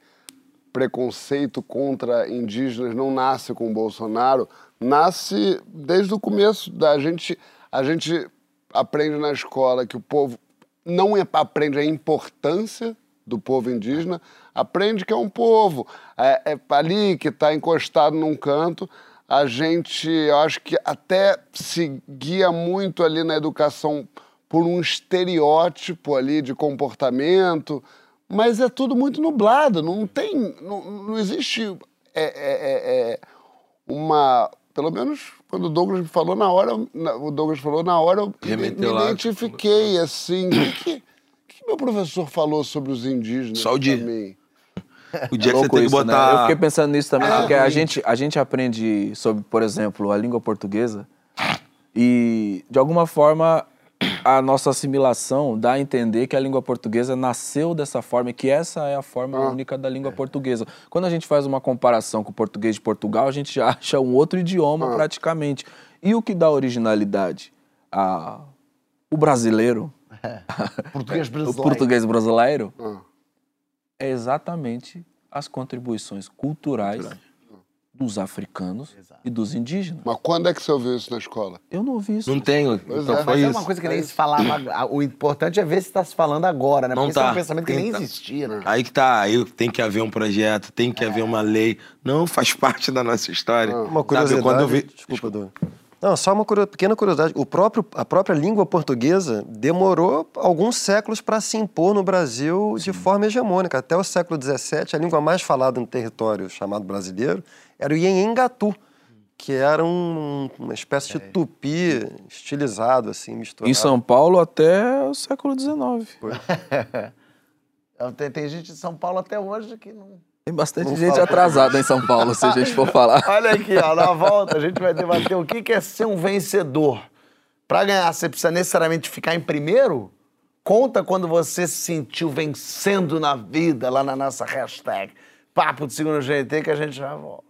preconceito contra indígenas não nasce com o Bolsonaro, nasce desde o começo da gente, a gente aprende na escola que o povo não é- aprende a importância do povo indígena, aprende que é um povo, é, é ali que está encostado num canto. A gente, eu acho que até se guia muito ali na educação por um estereótipo ali de comportamento, mas é tudo muito nublado, não tem, não, não existe é, é, é, é, uma, pelo menos quando o Douglas me falou na hora, o Douglas falou na hora, eu me, Remeteu me identifiquei assim, o que, que, que meu professor falou sobre os indígenas Só o dia. O dia que você tem que isso, né? botar. Eu fiquei pensando nisso também, É, porque a gente, a gente aprende sobre, por exemplo, a língua portuguesa e, de alguma forma, a nossa assimilação dá a entender que a língua portuguesa nasceu dessa forma e que essa é a forma Ah. única da língua portuguesa. Quando a gente faz uma comparação com o português de Portugal, a gente já acha um outro idioma Ah. praticamente. E o que dá originalidade? A... O brasileiro, Português o brasileiro. português brasileiro, Ah. É exatamente as contribuições culturais dos africanos e dos indígenas. Mas quando é que você ouviu isso na escola? Eu não ouvi isso. Não tenho. Pois então é. foi Mas é isso. uma coisa que nem se falava. a- O importante é ver se está se falando agora, né? Não Porque esse é tá. um pensamento que Tem nem tá. existia, né? Aí que tá, aí tem que haver um projeto, tem que haver uma lei. Não faz parte da nossa história. Uma Sabe, curiosidade. quando eu vi... Desculpa, Dona. Não, só uma curio- pequena curiosidade. O próprio, a própria língua portuguesa demorou alguns séculos para se impor no Brasil de forma hegemônica. Até o século XVII, a língua mais falada no território chamado brasileiro era o Ienhengatu, que era um- uma espécie de tupi estilizado, assim, misturado. Em São Paulo até o século XIX. Tem, tem gente de São Paulo até hoje que não. Tem bastante gente atrasada em São Paulo, se a gente for falar. Olha aqui, ó, na volta a gente vai debater o que que é ser um vencedor. Pra ganhar, você precisa necessariamente ficar em primeiro? Conta quando você se sentiu vencendo na vida lá na nossa hashtag. Papo de segundo GT que a gente já volta.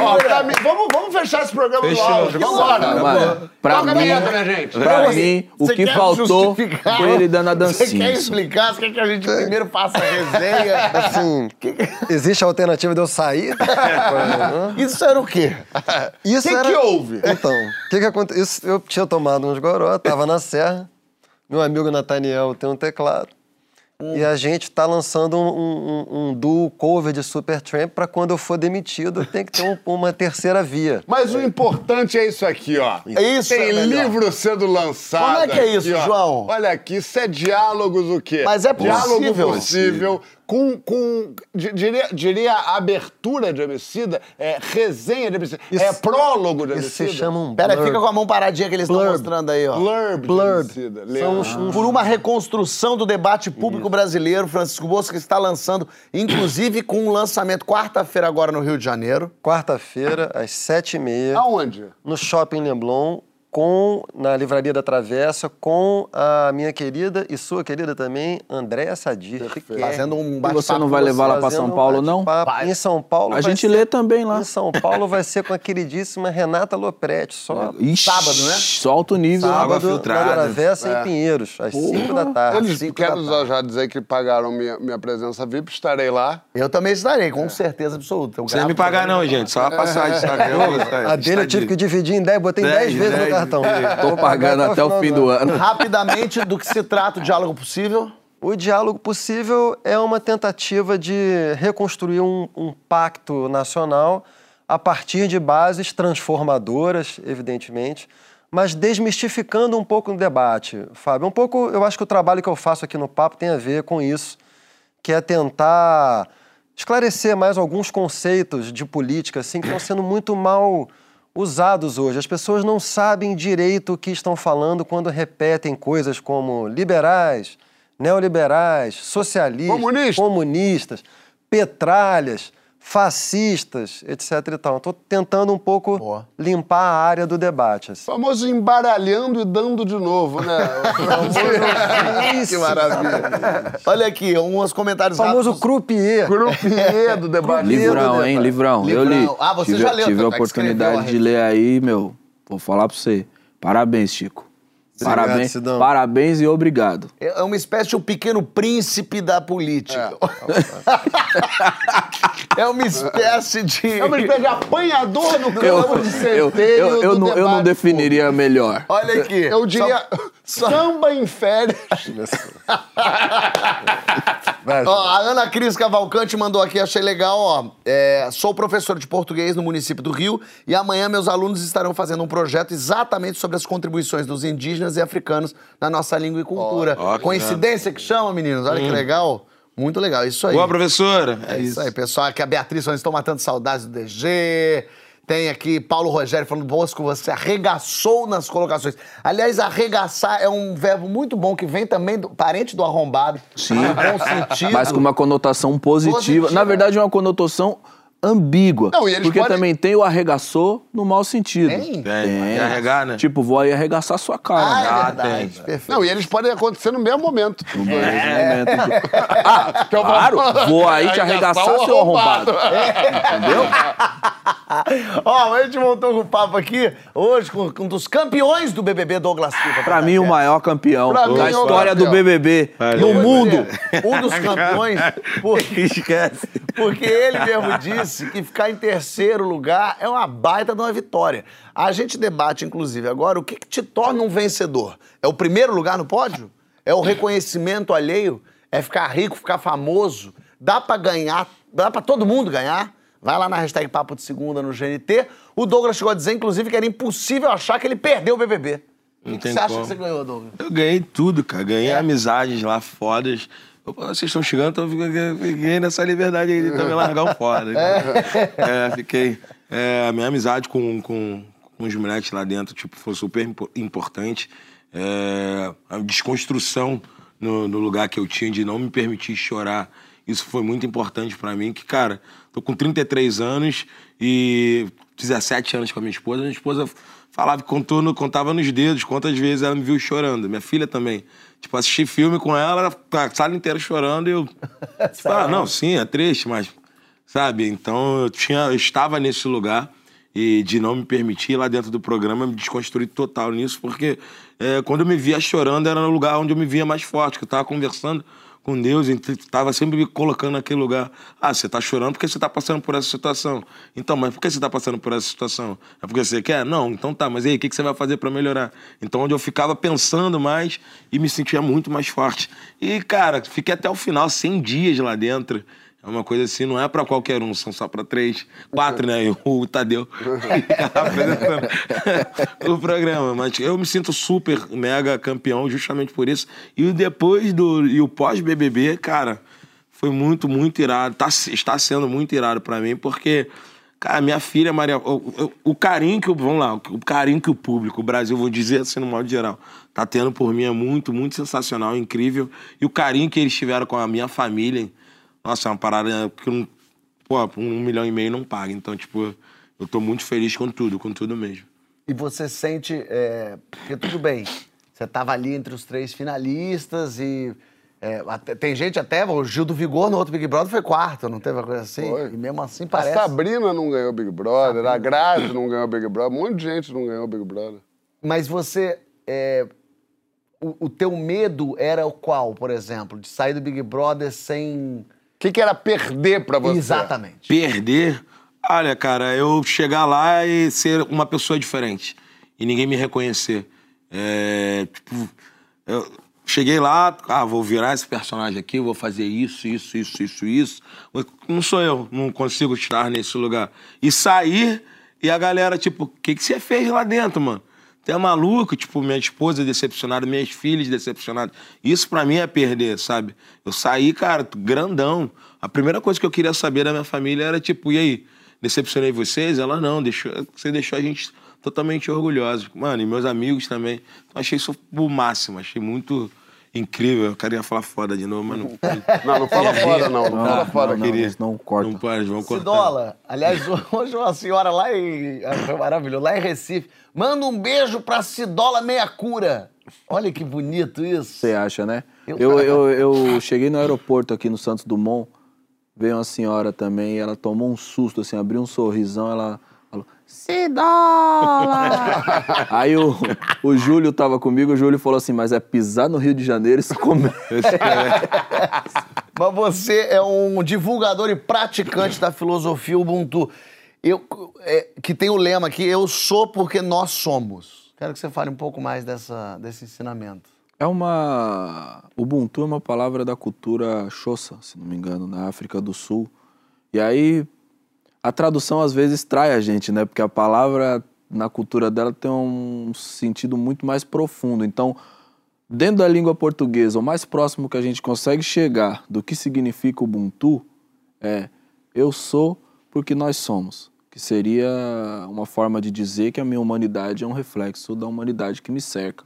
Ó, pra mim, vamos, vamos fechar esse programa Fechou. no áudio. Vambora. Mano, pra Toca a mim, vinheta, minha gente. pra Você- mim, o você que quer faltou justificar? foi ele dando a Você dancinha. quer explicar? Você quer que a gente primeiro faça a resenha? Assim, existe a alternativa de eu sair? Isso era o quê? Isso que era... que houve? Então, o que que aconteceu? Isso, eu tinha tomado uns goró, tava na serra. Meu amigo Nathaniel tem um teclado. E a gente tá lançando um, um, um- duo cover de Supertramp pra quando eu for demitido, tem que ter um- uma terceira via. Mas o importante é isso aqui, ó. Isso Tem é livro sendo lançado. Como é que é aqui, isso, ó. João? Olha aqui, isso é diálogos o quê? Mas é Diálogo possível. possível. Com, com di- diria, diria abertura de homicida, é resenha de homicida, é prólogo de Isso homicida. se chama um Pera, blurb. fica com a mão paradinha que eles estão mostrando aí, ó. Blurb, Blurb. São uns- uns- Por uma reconstrução do debate público brasileiro, Francisco Bosco está lançando, inclusive com um lançamento quarta-feira agora no Rio de Janeiro. Quarta-feira, às sete e meia, Aonde? no Shopping Leblon, com, na Livraria da Travessa, com a minha querida e sua querida também, Andréa Sadir. Fazendo um E bate-papo. você não vai levar lá pra fazendo São um Paulo, não? bate-papo. Em São Paulo A vai gente ser- lê também lá. Em São Paulo vai ser com a queridíssima Renata Lopretti, só Ixi, Sábado, né? Só alto nível. Água sábado na filtrada. Travessa em Pinheiros, às 5 da tarde. Eles cinco quero já dizer que pagaram minha, minha presença VIP, estarei lá. Eu também estarei, com certeza absoluta. Eu Não precisa me pagar, não, gente. Só a passagem, sabe? Eu- A dele eu tive que dividir em 10, botei 10 Dez, vezes no dez. Cartão. Tô pagando até o fim do ano. Rapidamente, do que se trata o diálogo possível. O diálogo possível é uma tentativa de reconstruir um, um pacto nacional a partir de bases transformadoras, evidentemente, mas desmistificando um pouco o debate, Fábio. Um pouco, eu acho que o trabalho que eu faço aqui no Papo tem a ver com isso, que é tentar esclarecer mais alguns conceitos de política assim, que estão sendo muito mal usados hoje. As pessoas não sabem direito o que estão falando quando repetem coisas como liberais, neoliberais, socialistas, Comunista. comunistas, petralhas, fascistas, etc. E tal. Estou tentando um pouco Boa. limpar a área do debate. Assim. Famoso embaralhando e dando de novo, né? Que maravilha. Olha aqui, uns comentários O famoso rápidos. croupier. Grupier do debate. Livrão, hein? Livrão. Eu li. Livrão. Ah, você tive, já leu, Tive a tá? Escreveu oportunidade de ler aí, meu. Vou falar pra você. Parabéns, Chico. Obrigado, Parabéns, Sidão. parabéns e obrigado. É uma espécie de um pequeno príncipe da política. É, uma espécie de. É uma espécie de apanhador no Eu, campo de eu, centeio eu, eu do não, eu não definiria melhor. Olha aqui. Eu diria Só- samba em férias. Ó, a Ana Cris Cavalcante mandou aqui, achei legal, ó. É, sou professor de português no município do Rio e amanhã meus alunos estarão fazendo um projeto exatamente sobre as contribuições dos indígenas e africanos na nossa língua e cultura. Ó, que Coincidência que chama, meninos? Olha que legal. Muito legal, isso aí. Boa, professora. É isso aí, pessoal. Aqui a Beatriz, eles estão matando saudades do DG. Tem aqui Paulo Rogério falando, Bosco, você arregaçou nas colocações. Aliás, arregaçar é um verbo muito bom que vem também do parente do arrombado. Sim. No bom sentido. Mas com uma conotação positiva. Positiva. Na verdade, é uma conotação ambígua. Não, e eles porque podem- também tem o arregaçou no mau sentido. Tem? Tem. E arregar, né? Tipo, vou aí arregaçar sua cara. Ah, né? é Ah, verdade. tem. Perfeito. Não, e eles podem acontecer no mesmo momento. No mesmo momento. Ah, claro, vou aí te arregaçar, seu arrombado. Entendeu? Ó, a gente voltou com o papo aqui hoje com, um dos campeões do BBB, Douglas Silva. Pra mim, o maior campeão Pra da história campeão. do BBB Valeu. no mundo. Um dos campeões, porque, Esquece. porque ele mesmo disse que ficar em terceiro lugar é uma baita de uma vitória. A gente debate, inclusive, agora o que, que te torna um vencedor? É o primeiro lugar no pódio? É o reconhecimento alheio? É ficar rico, ficar famoso? Dá pra ganhar, dá pra todo mundo ganhar? Vai lá na hashtag Papo de Segunda no GNT. O Douglas chegou a dizer, inclusive, que era impossível achar que ele perdeu o BBB. O Não que tem você acha como. que você ganhou, Douglas? Eu ganhei tudo, cara. Ganhei É. amizades lá fodas. Opa, Vocês estão chegando, então eu fiquei- nessa liberdade aí de também largar o fora. É, fiquei. é, a minha amizade com, com, com os moleques lá dentro tipo, foi super impo- importante. É, a desconstrução no, no lugar que eu tinha de não me permitir chorar. Isso foi muito importante pra mim, que, cara, tô com 33 anos e 17 anos com a minha esposa. Minha esposa falava, contou contava nos dedos quantas vezes ela me viu chorando. Minha filha também. Tipo, assisti filme com ela, a sala inteira chorando e eu. Tipo, ah, não, sim, é triste, mas. sabe? Então eu, tinha, eu estava nesse lugar e de não me permitir lá dentro do programa me desconstruir total nisso, porque é, quando eu me via chorando era no lugar onde eu me via mais forte, que eu estava conversando com Deus, estava sempre me colocando naquele lugar. Ah, você está chorando porque você está passando por essa situação. Então, mas por que você está passando por essa situação? É porque você quer? Não, então tá, mas aí, o que, que você vai fazer para melhorar? Então, onde eu ficava pensando mais e me sentia muito mais forte. E, cara, fiquei até o final, 100 dias lá dentro. É uma coisa assim, não é pra qualquer um, são só pra três, quatro, né? O Tadeu apresentando o programa. Mas eu me sinto super, mega campeão justamente por isso. E depois do. E o pós-BBB, cara, foi muito, muito irado. Tá, está sendo muito irado pra mim, porque. Cara, minha filha Maria, o, carinho que o, vamos lá, o carinho que o público, o Brasil, vou dizer assim no modo geral, tá tendo por mim é muito, muito sensacional, incrível. E o carinho que eles tiveram com a minha família, nossa, é uma parada que não, pô, um milhão e meio não paga. Então, tipo, eu tô muito feliz com tudo, com tudo mesmo. E você sente. É, porque tudo bem, você estava ali entre os três finalistas e. é, até- tem gente até, o Gil do Vigor no outro Big Brother foi quarto, não teve uma coisa assim? Foi. E mesmo assim A parece. Sabrina não ganhou Big Brother, a Grazi não ganhou Big Brother, um monte de gente não ganhou Big Brother. Mas você. é, o, o teu medo era o qual, por exemplo? De sair do Big Brother sem. O que, que era perder pra você? Exatamente. Perder, olha, cara, eu chegar lá e ser uma pessoa diferente. E ninguém me reconhecer. É, tipo, eu cheguei lá, ah, vou virar esse personagem aqui, vou fazer isso, isso, isso, isso, isso. Não sou eu, não consigo estar nesse lugar. E sair e a galera, tipo, o que, que você fez lá dentro, mano? Tu é maluco, tipo, minha esposa decepcionada, minhas filhas decepcionadas. Isso pra mim é perder, sabe? Eu saí, cara, grandão. A primeira coisa que eu queria saber da minha família era, tipo, e aí, decepcionei vocês? Ela, não, deixou, você deixou a gente totalmente orgulhosos. Mano, e meus amigos também. Então, achei isso o máximo, achei muito incrível. Eu queria falar foda de novo, mas não Não, não fala fora, não. Não fala fora. não, não, queria. mas não corta. Não pode, vamos cortar. Cidola, aliás, hoje uma senhora lá em. ah, Foi maravilhoso, lá em Recife. Manda um beijo pra Cidola Meia Cura. Olha que bonito isso. Você acha, né? Eu- Eu, eu, eu cheguei no aeroporto aqui no Santos Dumont, veio uma senhora também, e ela tomou um susto, assim, abriu um sorrisão, ela falou, Cidola! Aí o, o Júlio tava comigo, o Júlio falou assim, mas é pisar no Rio de Janeiro isso comer. Mas você é um divulgador e praticante da filosofia Ubuntu. Eu, é, que tem o lema aqui, eu sou porque nós somos. Quero que você fale um pouco mais dessa, desse ensinamento. É uma. Ubuntu é uma palavra da cultura Xhosa, se não me engano, na África do Sul. E aí a tradução às vezes trai a gente, né? Porque a palavra na cultura dela tem um sentido muito mais profundo. Então, dentro da língua portuguesa, o mais próximo que a gente consegue chegar do que significa Ubuntu é eu sou porque nós somos, que seria uma forma de dizer que a minha humanidade é um reflexo da humanidade que me cerca.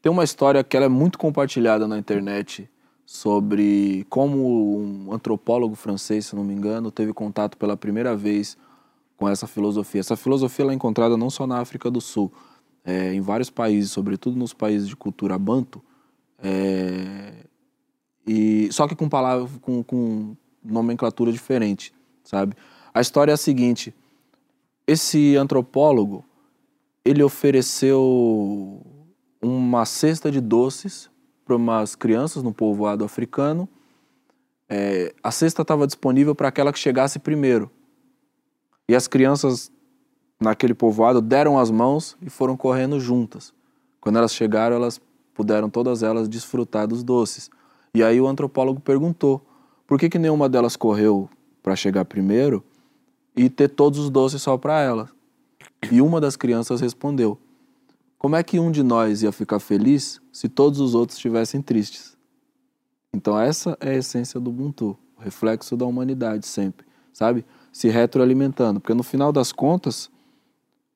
Tem uma história que ela é muito compartilhada na internet sobre como um antropólogo francês, se não me engano, teve contato pela primeira vez com essa filosofia. Essa filosofia é encontrada não só na África do Sul, é, em vários países, sobretudo nos países de cultura banto, é, e só que com palavras com, com nomenclatura diferente, sabe? A história é a seguinte: esse antropólogo ele ofereceu uma cesta de doces para umas crianças no povoado africano. É, a cesta estava disponível para aquela que chegasse primeiro. E as crianças naquele povoado deram as mãos e foram correndo juntas. Quando elas chegaram, elas puderam todas elas desfrutar dos doces. E aí o antropólogo perguntou: por que, que nenhuma delas correu para chegar primeiro e ter todos os doces só para elas? E uma das crianças respondeu: como é que um de nós ia ficar feliz se todos os outros estivessem tristes? Então essa é a essência do Ubuntu, o reflexo da humanidade sempre, sabe? Se retroalimentando, porque no final das contas,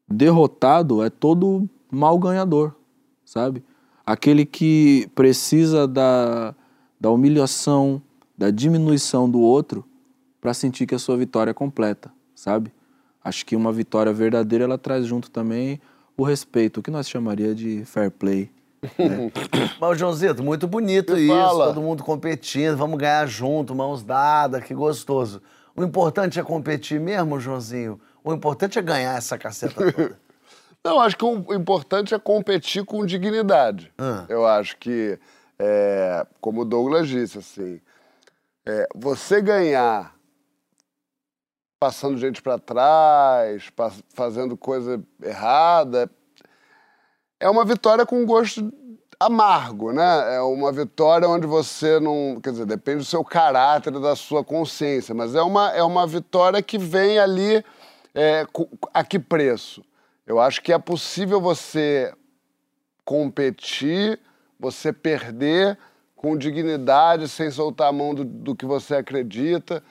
derrotado é todo mal ganhador, sabe? Aquele que precisa da, da humilhação, da diminuição do outro para sentir que a sua vitória é completa, sabe? Acho que uma vitória verdadeira ela traz junto também o respeito, o que nós chamaria de fair play. Mas, Joãozito, muito bonito isso. fala. Todo mundo competindo, vamos ganhar junto, mãos dadas, que gostoso. O importante é competir mesmo, Joãozinho? O importante é ganhar essa caceta toda. Não, acho que o importante é competir com dignidade. Ah. Eu acho que, é, como o Douglas disse, assim, é, você ganhar passando gente pra trás, fazendo coisa errada, é uma vitória com gosto amargo, né? É uma vitória onde você não. Quer dizer, depende do seu caráter da sua consciência, mas é uma, é uma vitória que vem ali é, a que preço? Eu acho que é possível você competir, você perder com dignidade, sem soltar a mão do, do que você acredita.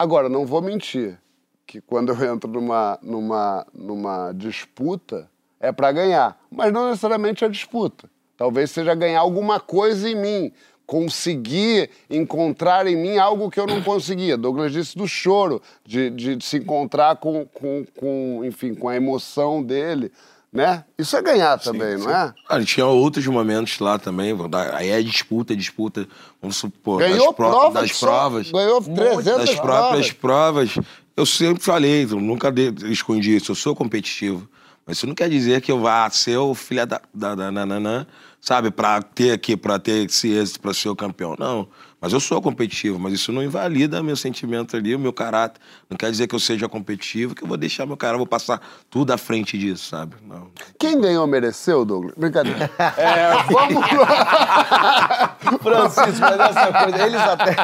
Agora, não vou mentir, que quando eu entro numa, numa, numa disputa, é para ganhar, mas não necessariamente a disputa. Talvez seja ganhar alguma coisa em mim, conseguir encontrar em mim algo que eu não conseguia. Douglas disse do choro, de, de se encontrar com, com, com, enfim, com a emoção dele, né? Isso é ganhar também, não é? Cara, tinha outros momentos lá também. Aí é disputa, disputa. Vamos supor, Ganhou das, pro- prova das provas. ganhou 300 das próprias provas. provas. Eu sempre falei, eu nunca de- escondi isso, eu sou competitivo. Mas isso não quer dizer que eu vá ser o filho da, da, da nananã, sabe, pra ter aqui, pra ter esse êxito, pra ser o campeão. Não. Mas eu sou competitivo, mas isso não invalida meu sentimento ali, o meu caráter. Não quer dizer que eu seja competitivo, que eu vou deixar meu cara, vou passar tudo à frente disso, sabe? Não. Quem ganhou mereceu, Douglas? Brincadeira. É, vamos Francisco, mas essa coisa, eles até.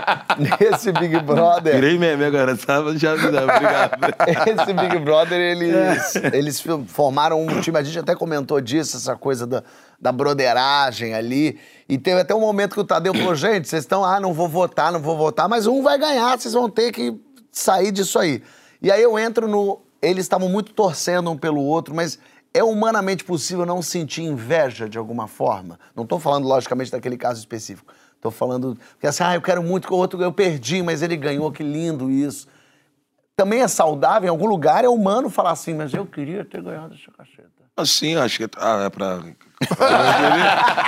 Nesse Big Brother. Virei meme agora, sabe? Já me dá, obrigado. Esse Big Brother, eles, eles fi- formaram um time, a gente até comentou disso, essa coisa da, da broderagem ali. E teve até um momento que o Tadeu falou: gente, vocês estão, ah, não vou votar, não vou votar, mas um vai ganhar, vocês vão ter que sair disso aí. E aí eu entro no. Eles estavam muito torcendo um pelo outro, mas é humanamente possível não sentir inveja de alguma forma? Não estou falando, logicamente, daquele caso específico. Estou falando. Porque assim, ah, eu quero muito que o outro eu perdi, mas ele ganhou, que lindo isso também é saudável, em algum lugar é humano falar assim, mas eu queria ter ganhado essa cacheta. Assim, acho que. Ah, é pra.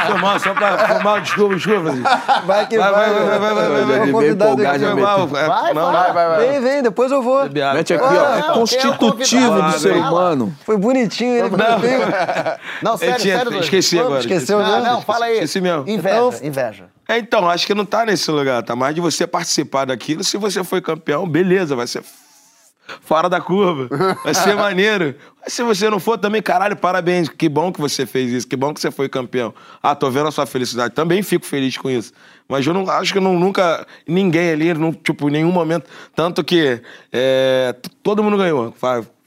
Foi mal, só pra. Foi mal, desculpa, desculpa. Vai que Vai, vai. vai, vai, vai, vai, vai, vai. Empolgado, Foi mal. Vai, não, vai, vai, vai. Vem, vem, depois eu vou. Mete aqui, Ah, ó. não, É constitutivo do ser humano. Foi bonitinho ele. Não, sério, tinha- sério. Douglas. esqueci agora. Esqueceu, Não, né? não, fala aí. Esqueci mesmo. Inveja, inveja. É, então, acho que não tá nesse lugar. Tá mais de você participar daquilo. Se você foi campeão, beleza, vai ser fora da curva. Vai ser maneiro. Mas se você não for também, caralho, parabéns. Que bom que você fez isso. Que bom que você foi campeão. Ah, tô vendo a sua felicidade. Também fico feliz com isso. Mas eu não acho que eu não, nunca. Ninguém ali, não, tipo, em nenhum momento. Tanto que é, todo mundo ganhou.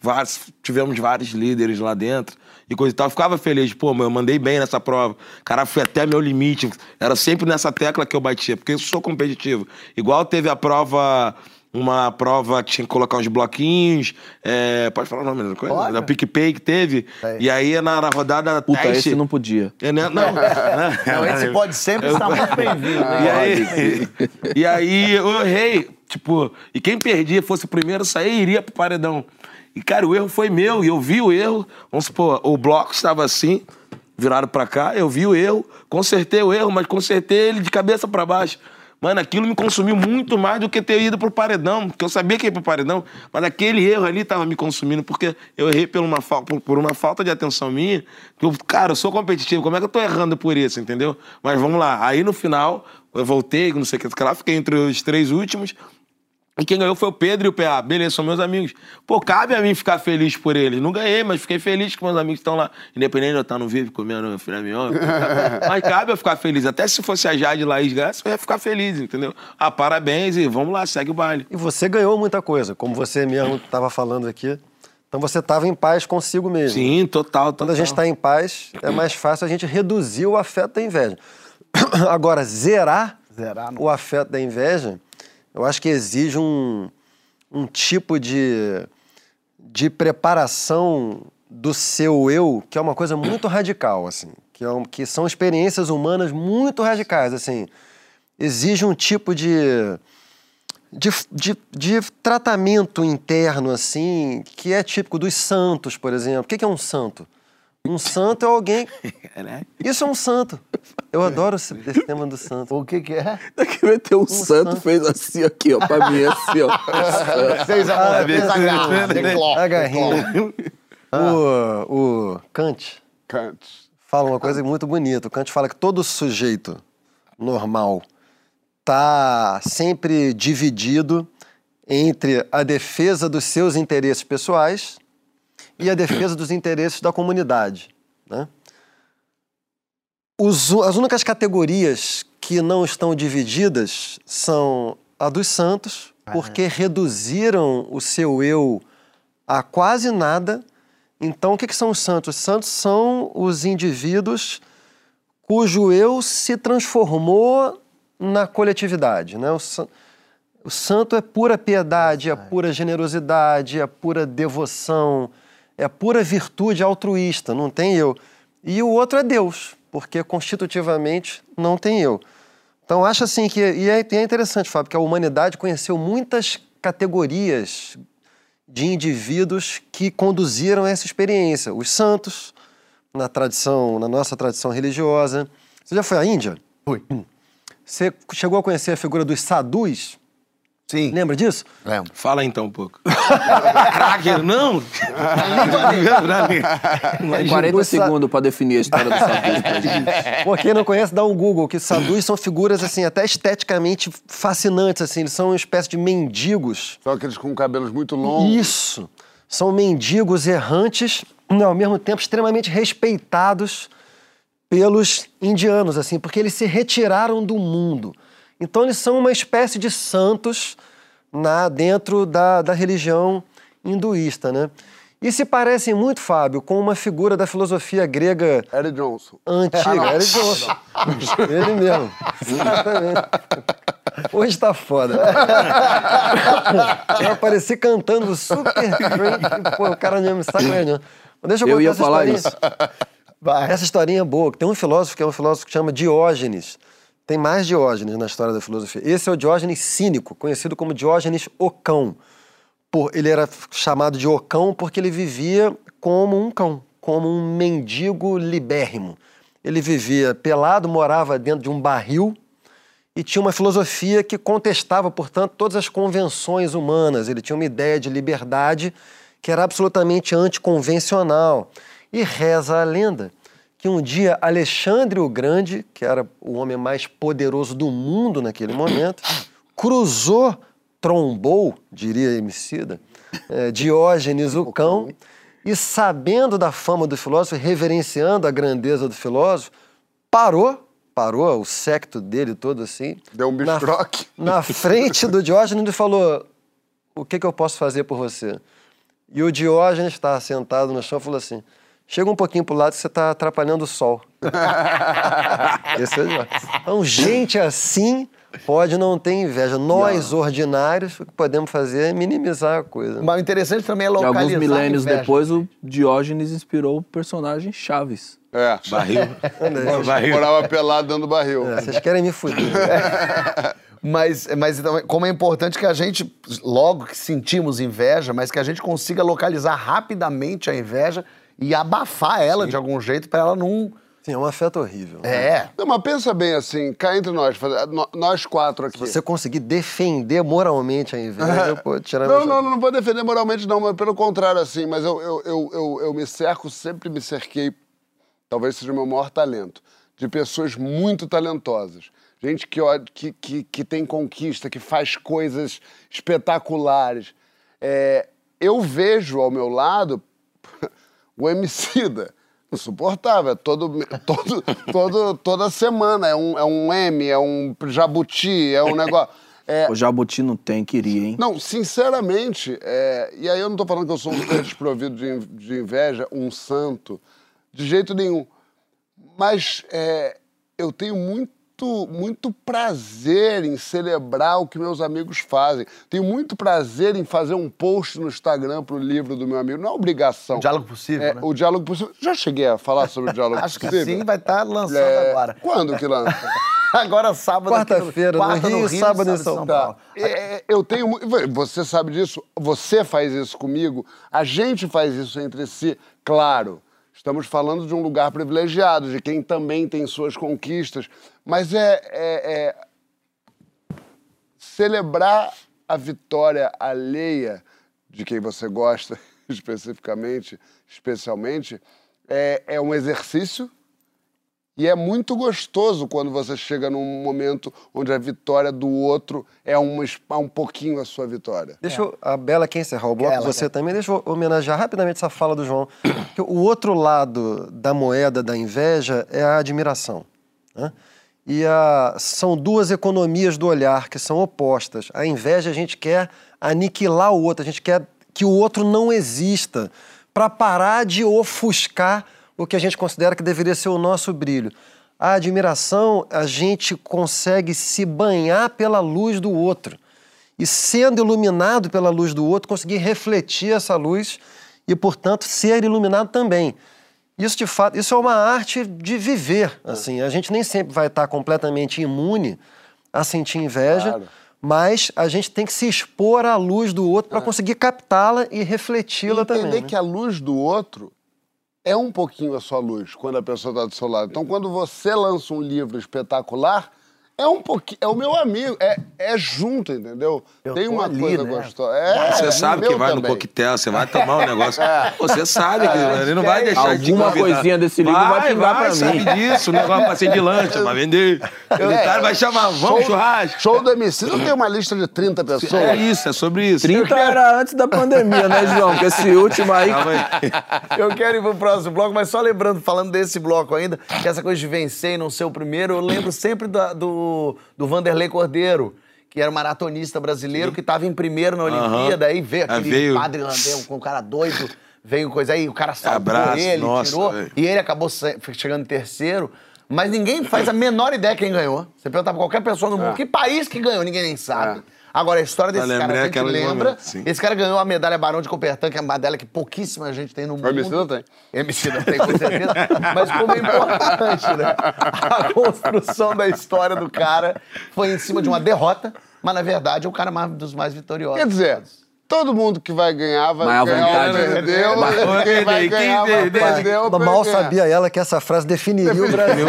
Vários- tivemos vários líderes lá dentro e coisa e tal. Eu ficava feliz, pô, eu mandei bem nessa prova. Cara, fui até meu limite. Era sempre nessa tecla que eu batia, porque eu sou competitivo. Igual teve a prova. Uma prova que tinha que colocar uns bloquinhos. é, pode falar o nome da coisa? Pode. Da PicPay que teve. E aí na, na rodada. Puta, teste- esse não podia. É, né? Não. Não, esse pode sempre estar muito bem-vindo. E né? aí, e aí eu errei. Tipo, e quem perdia fosse o primeiro sair, iria pro paredão. E, cara, o erro foi meu, e eu vi o erro. Vamos supor, o bloco estava assim, virado pra cá, eu vi o erro, consertei o erro, mas consertei ele de cabeça pra baixo. Mano, aquilo me consumiu muito mais do que ter ido pro paredão, porque eu sabia que ia pro paredão, mas aquele erro ali tava me consumindo, porque eu errei por uma, por, por uma falta de atenção minha. Eu, cara, eu sou competitivo, como é que eu tô errando por isso, entendeu? Mas vamos lá, aí no final, eu voltei, não sei o que lá, fiquei entre os três últimos, e quem ganhou foi o Pedro e o PA. Beleza, são meus amigos. Pô, cabe a mim ficar feliz por eles. Não ganhei, mas fiquei feliz que meus amigos estão lá. Independente de eu estar no vivo comendo filé mignon. mas cabe eu ficar feliz. Até se fosse a Jade Laís Graça, eu ia ficar feliz, entendeu? Ah, parabéns e vamos lá, segue o baile. E você ganhou muita coisa, como você mesmo estava falando aqui. Então você estava em paz consigo mesmo. Sim, total, total. Quando a gente está em paz, é mais fácil a gente reduzir o afeto da inveja. Agora, zerar, Zerar o afeto da inveja, eu acho que exige um, um tipo de, de preparação do seu eu, que é uma coisa muito radical, assim. Que, é um- que são experiências humanas muito radicais, assim. Exige um tipo de, de, de, de tratamento interno, assim, que é típico dos santos, por exemplo. O que é um santo? Um santo é alguém isso é um santo. Eu adoro esse, esse tema do santo. O que que é? Daqui meteu um santo, fez assim aqui, ó, pra mim, assim, ó. Fez a, fez a garra. decló, A garrinha. O, o Kant Kant. fala uma coisa muito bonita. O Kant fala que todo sujeito normal tá sempre dividido entre a defesa dos seus interesses pessoais e a defesa dos interesses da comunidade. Né? Os as únicas categorias que não estão divididas são a dos santos, porque reduziram o seu eu a quase nada. Então, o que, que são os santos? Os santos são os indivíduos cujo eu se transformou na coletividade. Né? O, o santo é pura piedade, é pura generosidade, é pura devoção, é pura virtude altruísta, não tem eu. E o outro é Deus, porque constitutivamente não tem eu. Então, acho assim que. E é, e é interessante, Fábio, que a humanidade conheceu muitas categorias de indivíduos que conduziram essa experiência. Os santos, na tradição, na nossa tradição religiosa. Você já foi à Índia? Fui. Você chegou a conhecer a figura dos sadhus? Sim, Lembra disso? lembro. Fala então um pouco. Cracker, não! Tem 40 Os sa- segundos pra definir a história do Sadhu pra gente. Pô, quem não conhece, dá um Google, que sadhus são figuras, assim, até esteticamente fascinantes, assim. Eles são uma espécie de mendigos. São aqueles com cabelos muito longos. Isso! São mendigos errantes, e, ao mesmo tempo extremamente respeitados pelos indianos, assim, porque eles se retiraram do mundo. Então eles são uma espécie de santos na, dentro da, da religião hinduísta, né? E se parecem muito, Fábio, com uma figura da filosofia grega Eric Johnson. antiga. Era Johnson. Ele mesmo. Exatamente. Hoje tá foda. Eu apareci cantando super. Pô, o cara não me sacanagem. Mas Deixa eu, Eu contar ia essa falar historinha. isso. Vai. Essa historinha é boa. Tem um filósofo que é um filósofo que chama Diógenes. Tem mais Diógenes na história da filosofia. Esse é o Diógenes cínico, conhecido como Diógenes o cão. Por, ele era chamado de ocão porque ele vivia como um cão, como um mendigo libérrimo. Ele vivia pelado, morava dentro de um barril e tinha uma filosofia que contestava, portanto, todas as convenções humanas. Ele tinha uma ideia de liberdade que era absolutamente anticonvencional. E reza a lenda que um dia Alexandre o Grande, que era o homem mais poderoso do mundo naquele momento, cruzou, trombou, diria Emicida, eh, Diógenes o cão, e sabendo da fama do filósofo, reverenciando a grandeza do filósofo, parou, parou o secto dele todo assim. Deu um na- bistroque. Na, frente do Diógenes e falou: O que, que eu posso fazer por você? E o Diógenes estava sentado no chão e falou assim: Chega um pouquinho pro lado que você está atrapalhando o sol. Esse é. Então, gente assim pode não ter inveja. Nós, ordinários, o que podemos fazer é minimizar a coisa. Mas o interessante também é E localizar alguns a milênios depois, o Diógenes inspirou o personagem Chaves. É. Barril. Barril. Morava pelado dando barril. É, Vocês querem me fuder. Mas, mas então, como é importante que a gente, logo que sentimos inveja, mas que a gente consiga localizar rapidamente a inveja e abafar ela de algum jeito para ela não. Sim, é um afeto horrível. É. Não, mas pensa bem assim, cá entre nós, nós quatro aqui. Se você conseguir defender moralmente a inveja, eu vou tirar Não, não, não vou defender moralmente, não, mas pelo contrário, assim, mas eu, eu, eu, eu, eu me cerco, sempre me cerquei, talvez seja o meu maior talento, de pessoas muito talentosas. Gente que, ó, que, que, que tem conquista, que faz coisas espetaculares. É, eu vejo ao meu lado o Emicida. Insuportável, é todo, todo, todo, toda semana é um, é um M, é um jabuti, é um negócio. É, O Jabuti não tem, queria, hein? não, sinceramente, é, e aí eu não tô falando que eu sou um ser desprovido de, de inveja, um santo, de jeito nenhum. Mas é, eu tenho muito, muito prazer em celebrar o que meus amigos fazem. Tenho muito prazer em fazer um post no Instagram pro livro do meu amigo. Não é obrigação. Diálogo possível, É, né? O diálogo possível. Já cheguei a falar sobre o diálogo Acho que possível? sim, vai estar lançando É, agora. Quando que lança? Agora sábado Quarta-feira, no quarta Rio, sábado em São Tá. É, eu tenho. Você sabe disso, você faz isso comigo, a gente faz isso entre si, claro. Estamos falando de um lugar privilegiado, de quem também tem suas conquistas. Mas é, é- é celebrar a vitória alheia de quem você gosta, especificamente, especialmente, é, é um exercício e é muito gostoso quando você chega num momento onde a vitória do outro é uma, es- um pouquinho a sua vitória. Deixa eu, a Bela quer encerrar o bloco, Ela você também. Deixa eu homenagear rapidamente essa fala do João. Que o outro lado da moeda da inveja é a admiração. né? E a, são duas economias do olhar que são opostas. A inveja a gente quer aniquilar o outro, a gente quer que o outro não exista para parar de ofuscar o que a gente considera que deveria ser o nosso brilho. A admiração, a gente consegue se banhar pela luz do outro e sendo iluminado pela luz do outro, conseguir refletir essa luz e, portanto, ser iluminado também. Isso, de fato, isso é uma arte de viver. Assim, a gente nem sempre vai estar completamente imune a sentir inveja, Claro. mas a gente tem que se expor à luz do outro para conseguir captá-la e refleti-la entender também. né? que a luz do outro é um pouquinho a sua luz quando a pessoa está do seu lado. Então, quando você lança um livro espetacular, é um pouquinho, é o meu amigo, é, é junto, entendeu? Eu Tem uma ali, coisa né? gostosa. É, Você é sabe que vai no também. coquetel, você vai tomar um negócio. Você sabe que ele não vai deixar de te Alguma coisinha desse livro vai pingar pra sabe mim. disso, o negócio pra ser de lancha, pra vender. O cara vai chamar, vamos churrasco. Show do MC não tem uma lista de 30 pessoas. É isso, é sobre isso. 30 era antes da pandemia, né, João? Porque esse último aí. Calma aí. Eu quero ir pro próximo bloco, mas só lembrando, falando desse bloco ainda, que essa coisa de vencer e não ser o primeiro, eu lembro sempre da- do, do Vanderlei Cordeiro, que era um maratonista brasileiro que estava em primeiro na Olimpíada, aí veio Ah, aquele veio. padre irlandês com um cara doido, veio coisa aí, o cara salvou Abraço, ele, nossa, tirou, velho. e ele acabou chegando em terceiro. Mas ninguém faz a menor ideia quem ganhou. Você perguntar pra qualquer pessoa no mundo, que país que ganhou, ninguém nem sabe. Agora, a história desse Eu cara, a gente lembra. momento. Esse cara ganhou a medalha Barão de Coubertin, que é uma medalha que pouquíssima gente tem no mundo. MC não tem. MC não tem, com certeza. Mas como é importante, né? A construção da história do cara foi em cima de uma derrota, mas na verdade é o cara mais, dos mais vitoriosos. Quer dizer, todo mundo que vai ganhar vai Mas a ganhar vontade- ou perdeu. Mas- Quem vai Quem ganhar vai perdeu, perder ou Mas mal ganhar. sabia ela que essa frase definiria o Brasil.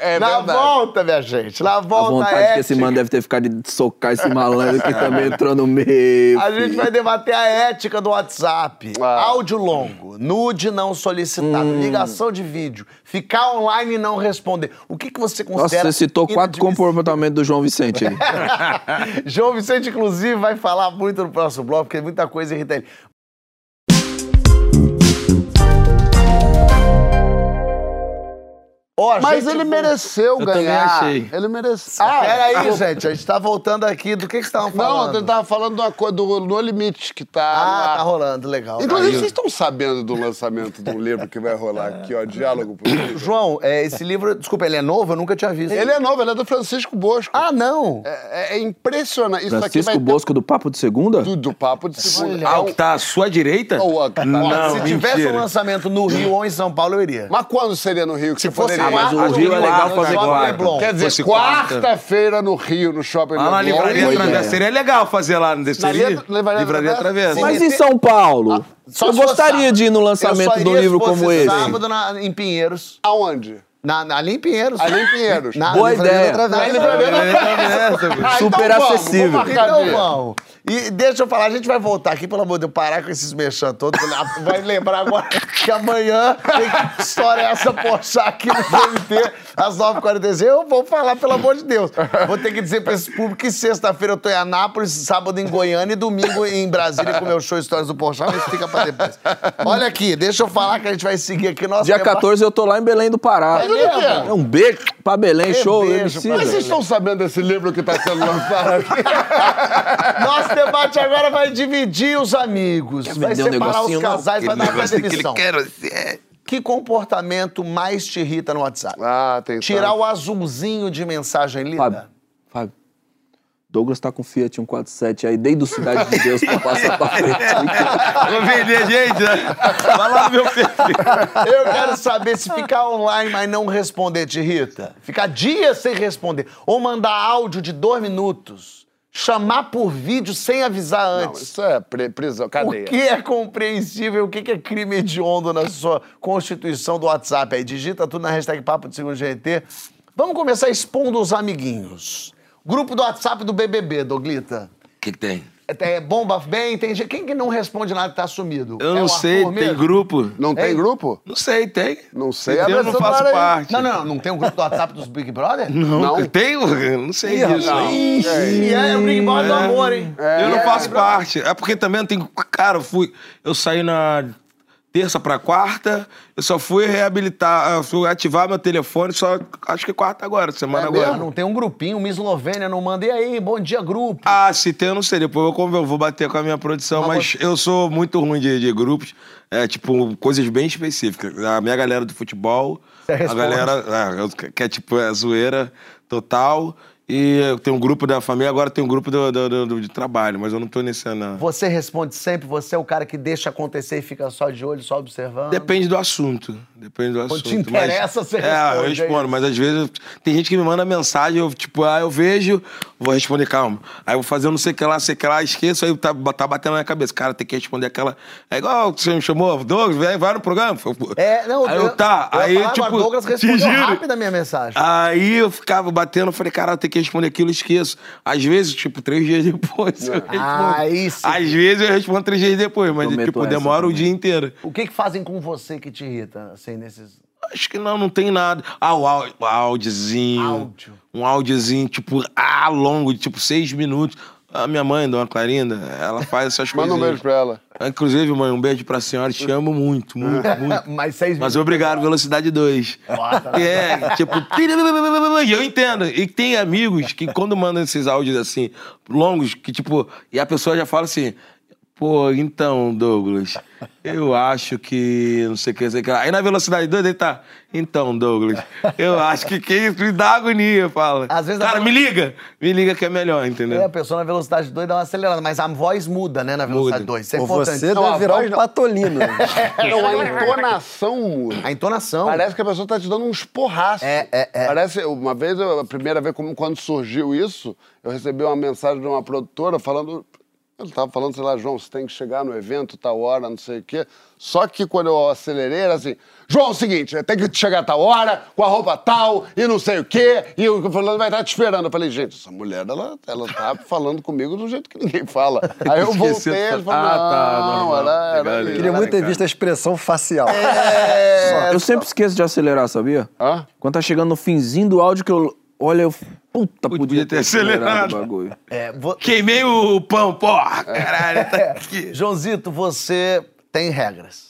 É Na verdade. volta, minha gente, na A volta vontade ética, que esse mano deve ter ficado de socar esse malandro que também entrou no meio. A gente vai debater a ética do WhatsApp. Ah. Áudio longo, nude não solicitado, Hum. ligação de vídeo, ficar online e não responder. O que, que você Nossa, considera... você citou quatro comportamentos do João Vicente aí. João Vicente, inclusive, vai falar muito no próximo bloco, porque muita coisa irrita ele. Ó, Mas gente, ele mereceu Eu também ganhar. achei. Ele mereceu. Ah, peraí, gente, a gente tá voltando aqui. Do que que vocês estavam Não, falando? eu tava falando de uma coisa do No Limite, que tá. Ah, lá. tá rolando, legal. Inclusive, Aí, vocês estão sabendo do lançamento de um livro que vai rolar aqui, ó, Diálogo Político? João, é, esse livro, desculpa, ele é novo? Eu nunca tinha visto. Ele é novo, ele é do Francisco Bosco. Ah, não! É, é impressionante. Isso aqui Francisco ter Bosco do Papo de Segunda? tudo do papo de segunda. Ah, o que tá à sua direita? A- Não, Se tivesse um mentira. lançamento no Rio ou em São Paulo, eu iria. Mas quando seria no Rio que Se você fosse poderia? Ah, mas o Rio é legal fazer quarta. Quer dizer, quarta-feira no Rio, no Shopping Lá na livraria Travessa. Seria legal fazer lá no livra- livraria Travessa? Mas em São Paulo? Só eu gostaria de ir no lançamento de um livro como esse. sábado em Pinheiros. Aonde? Na, na- ali em Pinheiros. Ali em Pinheiros. Na Boa ideia. Na livraria Travessa. Ah, Super acessível. Então vamos. E deixa eu falar, a gente vai voltar aqui, pelo amor de Deus, parar com esses mexãs todos. Vai lembrar agora que amanhã tem que história é essa postar aqui no GMT às 9h45. Eu vou falar, pelo amor de Deus. Vou ter que dizer pra esse público que sexta-feira eu tô em Anápolis, sábado em Goiânia e domingo em Brasília com o meu show Histórias do Porchat, mas fica pra depois. Olha aqui, deixa eu falar que a gente vai seguir aqui. Nosso Dia debate- 14 eu tô lá em Belém do Pará. É mesmo? É um beijo pra Belém, É show, beijo MC. pra Mas vocês estão sabendo desse livro que está sendo lançado aqui? Nosso debate agora vai dividir os amigos. vai vender um separar os não? casais, vai dar uma negócio que ele quer, assim, Que comportamento mais te irrita no WhatsApp? Ah, tem Tirar tanto. o azulzinho de mensagem Fábio, linda? Fábio. Douglas tá com Fiat 147 aí, desde o Cidade de Deus pra passar pra frente. Vou vender, gente. né? Vai lá no meu perfil. Eu quero saber se ficar online, mas não responder te irrita. Ficar dias sem responder. Ou mandar áudio de dois minutos. Chamar por vídeo sem avisar Não, antes. isso é pre- prisão, O cadeia. que é compreensível, o que que é crime hediondo na sua constituição do WhatsApp aí? Digita tudo na hashtag Papo de Segundo GT. Vamos começar expondo os amiguinhos. Grupo do WhatsApp do BBB, Doglita. O que, que tem? É, é bomba bem, tem gente... Quem que não responde nada que tá sumido? Eu É não sei, tem mesmo? grupo? Não tem grupo? Não sei, tem. Não sei. Eu não faço parte. Não, não, não, não tem um grupo do WhatsApp dos Big Brother? Não, Não. tem? Eu não sei disso. E é o Big Brother do amor, hein? eu não É, faço parte. É porque também não tem. Cara, eu fui. Eu saí na terça pra quarta, eu só fui reabilitar, fui ativar meu telefone, só acho que quarta agora, semana É agora. Não tem um grupinho, uma Eslovênia, não mandei aí, bom dia, grupo. Ah, se tem, eu não sei. Depois eu, eu vou bater com a minha produção, Mas mas eu sou muito ruim de, de grupos. É, tipo, coisas bem específicas. A minha galera do futebol, Você a galera é, que é tipo é, zoeira total. E eu tenho um grupo da família, agora tem um grupo do, do, do- de trabalho, mas eu não tô nesse. Não. Você responde sempre, você é o cara que deixa acontecer e fica só de olho, só observando. Depende do assunto. Depende do assunto. te interessa, mas, você É, responde, eu é respondo, isso. mas às vezes tem gente que me manda mensagem, eu, tipo, ah, eu vejo, vou responder, calma. Aí eu vou fazer não sei o que lá, sei o que lá, esqueço, aí tá, tá batendo na minha cabeça. Cara, tem que responder aquela. É igual você me chamou, Douglas, vem, vai no programa. É, não, aí eu, tá, eu aí falar, tipo. Douglas respondeu rápido a minha mensagem. Aí eu ficava batendo, eu falei, cara, eu tenho que responder aquilo, eu esqueço. Às vezes, tipo, três dias depois eu respondo. Aí sim. Às vezes eu respondo três dias depois, mas, Eu meto tipo, demora o também. dia inteiro. O que que fazem com você que te irrita, assim, nesses... Acho que não, não tem nada. Ah, o áudio, o áudiozinho. Áudio. Um áudiozinho, tipo, ah, longo, de tipo seis minutos. A minha mãe, Dona Clarinda, ela faz essas coisas. Manda um beijo pra ela. Inclusive, mãe, um beijo pra senhora. Te amo muito, muito, muito. Mais seis Mas obrigado, velocidade 2. É, tipo. E eu entendo. E tem amigos que, quando mandam esses áudios assim, longos, que tipo. E a pessoa já fala assim. Pô, então, Douglas, eu acho que. Não sei o que, não sei o que. lá." Aí na velocidade 2 ele tá. Então, Douglas, eu acho que que isso me dá agonia, fala. Às vezes Cara, me liga! Me liga que é melhor, É, entendeu? a pessoa na velocidade 2 dá uma acelerada, mas a voz muda, né, na velocidade Muda. 2. Isso é Ou importante. você Não, deve virar voz um patolino. Não, a entonação muda. A entonação. Parece que a pessoa tá te dando uns porraços. É, é, é. Parece, uma vez, a primeira vez, como quando surgiu isso, eu recebi uma mensagem de uma produtora falando. Ele tava falando, sei lá, João, você tem que chegar no evento, tal hora, não sei o quê. Só que quando eu acelerei, era assim: João, é o seguinte, tem que chegar a tal hora, com a roupa tal, e não sei o quê, e o fulano vai estar te esperando. Eu falei, gente, essa mulher, ela, ela tá falando comigo do jeito que ninguém fala. Aí eu voltei, ele falou. Ah, tá, não, era, era, Legal, isso. Queria muito ter visto a expressão facial. É, Eu sempre esqueço de acelerar, sabia? Hã? Quando tá chegando no finzinho do áudio que eu olho, eu. Puta, podia, ter acelerado, acelerado. o bagulho. é, vo- Queimei o pão, porra! Caralho, tá aqui. Joãozito, você tem regras.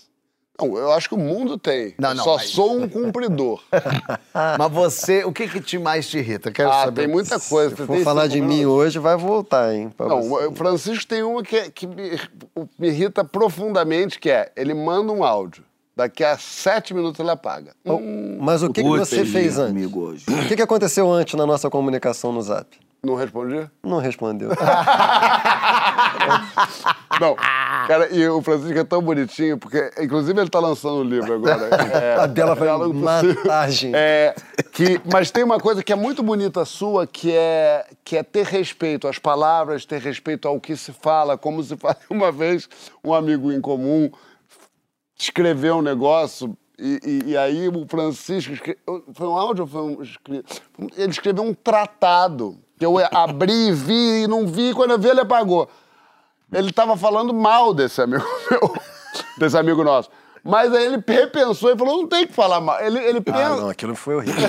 Não, eu acho que o mundo tem. Não, não, Só mas- sou um cumpridor. Mas você, o que que te mais te irrita? Quero ah, saber. tem muita coisa. Se for falar de mim hoje, vai voltar, hein? Não, você. o Francisco tem uma que, que me, me irrita profundamente, que é, ele manda um áudio. Daqui a sete minutos ele apaga. Hum, Mas o que, que você fez antes? Comigo hoje. O que, que aconteceu antes na nossa comunicação no Zap? não respondi? Não respondeu. Não. Cara, e o Francisco é tão bonitinho, porque, inclusive, ele tá lançando um livro agora. É, A dela Possível. matar, gente. É, que, mas tem uma coisa que é muito bonita sua, que é, que é ter respeito às palavras, ter respeito ao que se fala, como se fala. Uma vez, um amigo em comum escreveu um negócio e, e- e aí o Francisco... escre- Foi um áudio ou foi um... Ele escreveu um tratado que eu abri e vi e não vi, quando eu vi ele apagou. Ele estava falando mal desse amigo meu, desse amigo nosso. Mas aí ele repensou e falou, não tem que falar mal. Ele, ele Ah, pensa... não, aquilo foi horrível.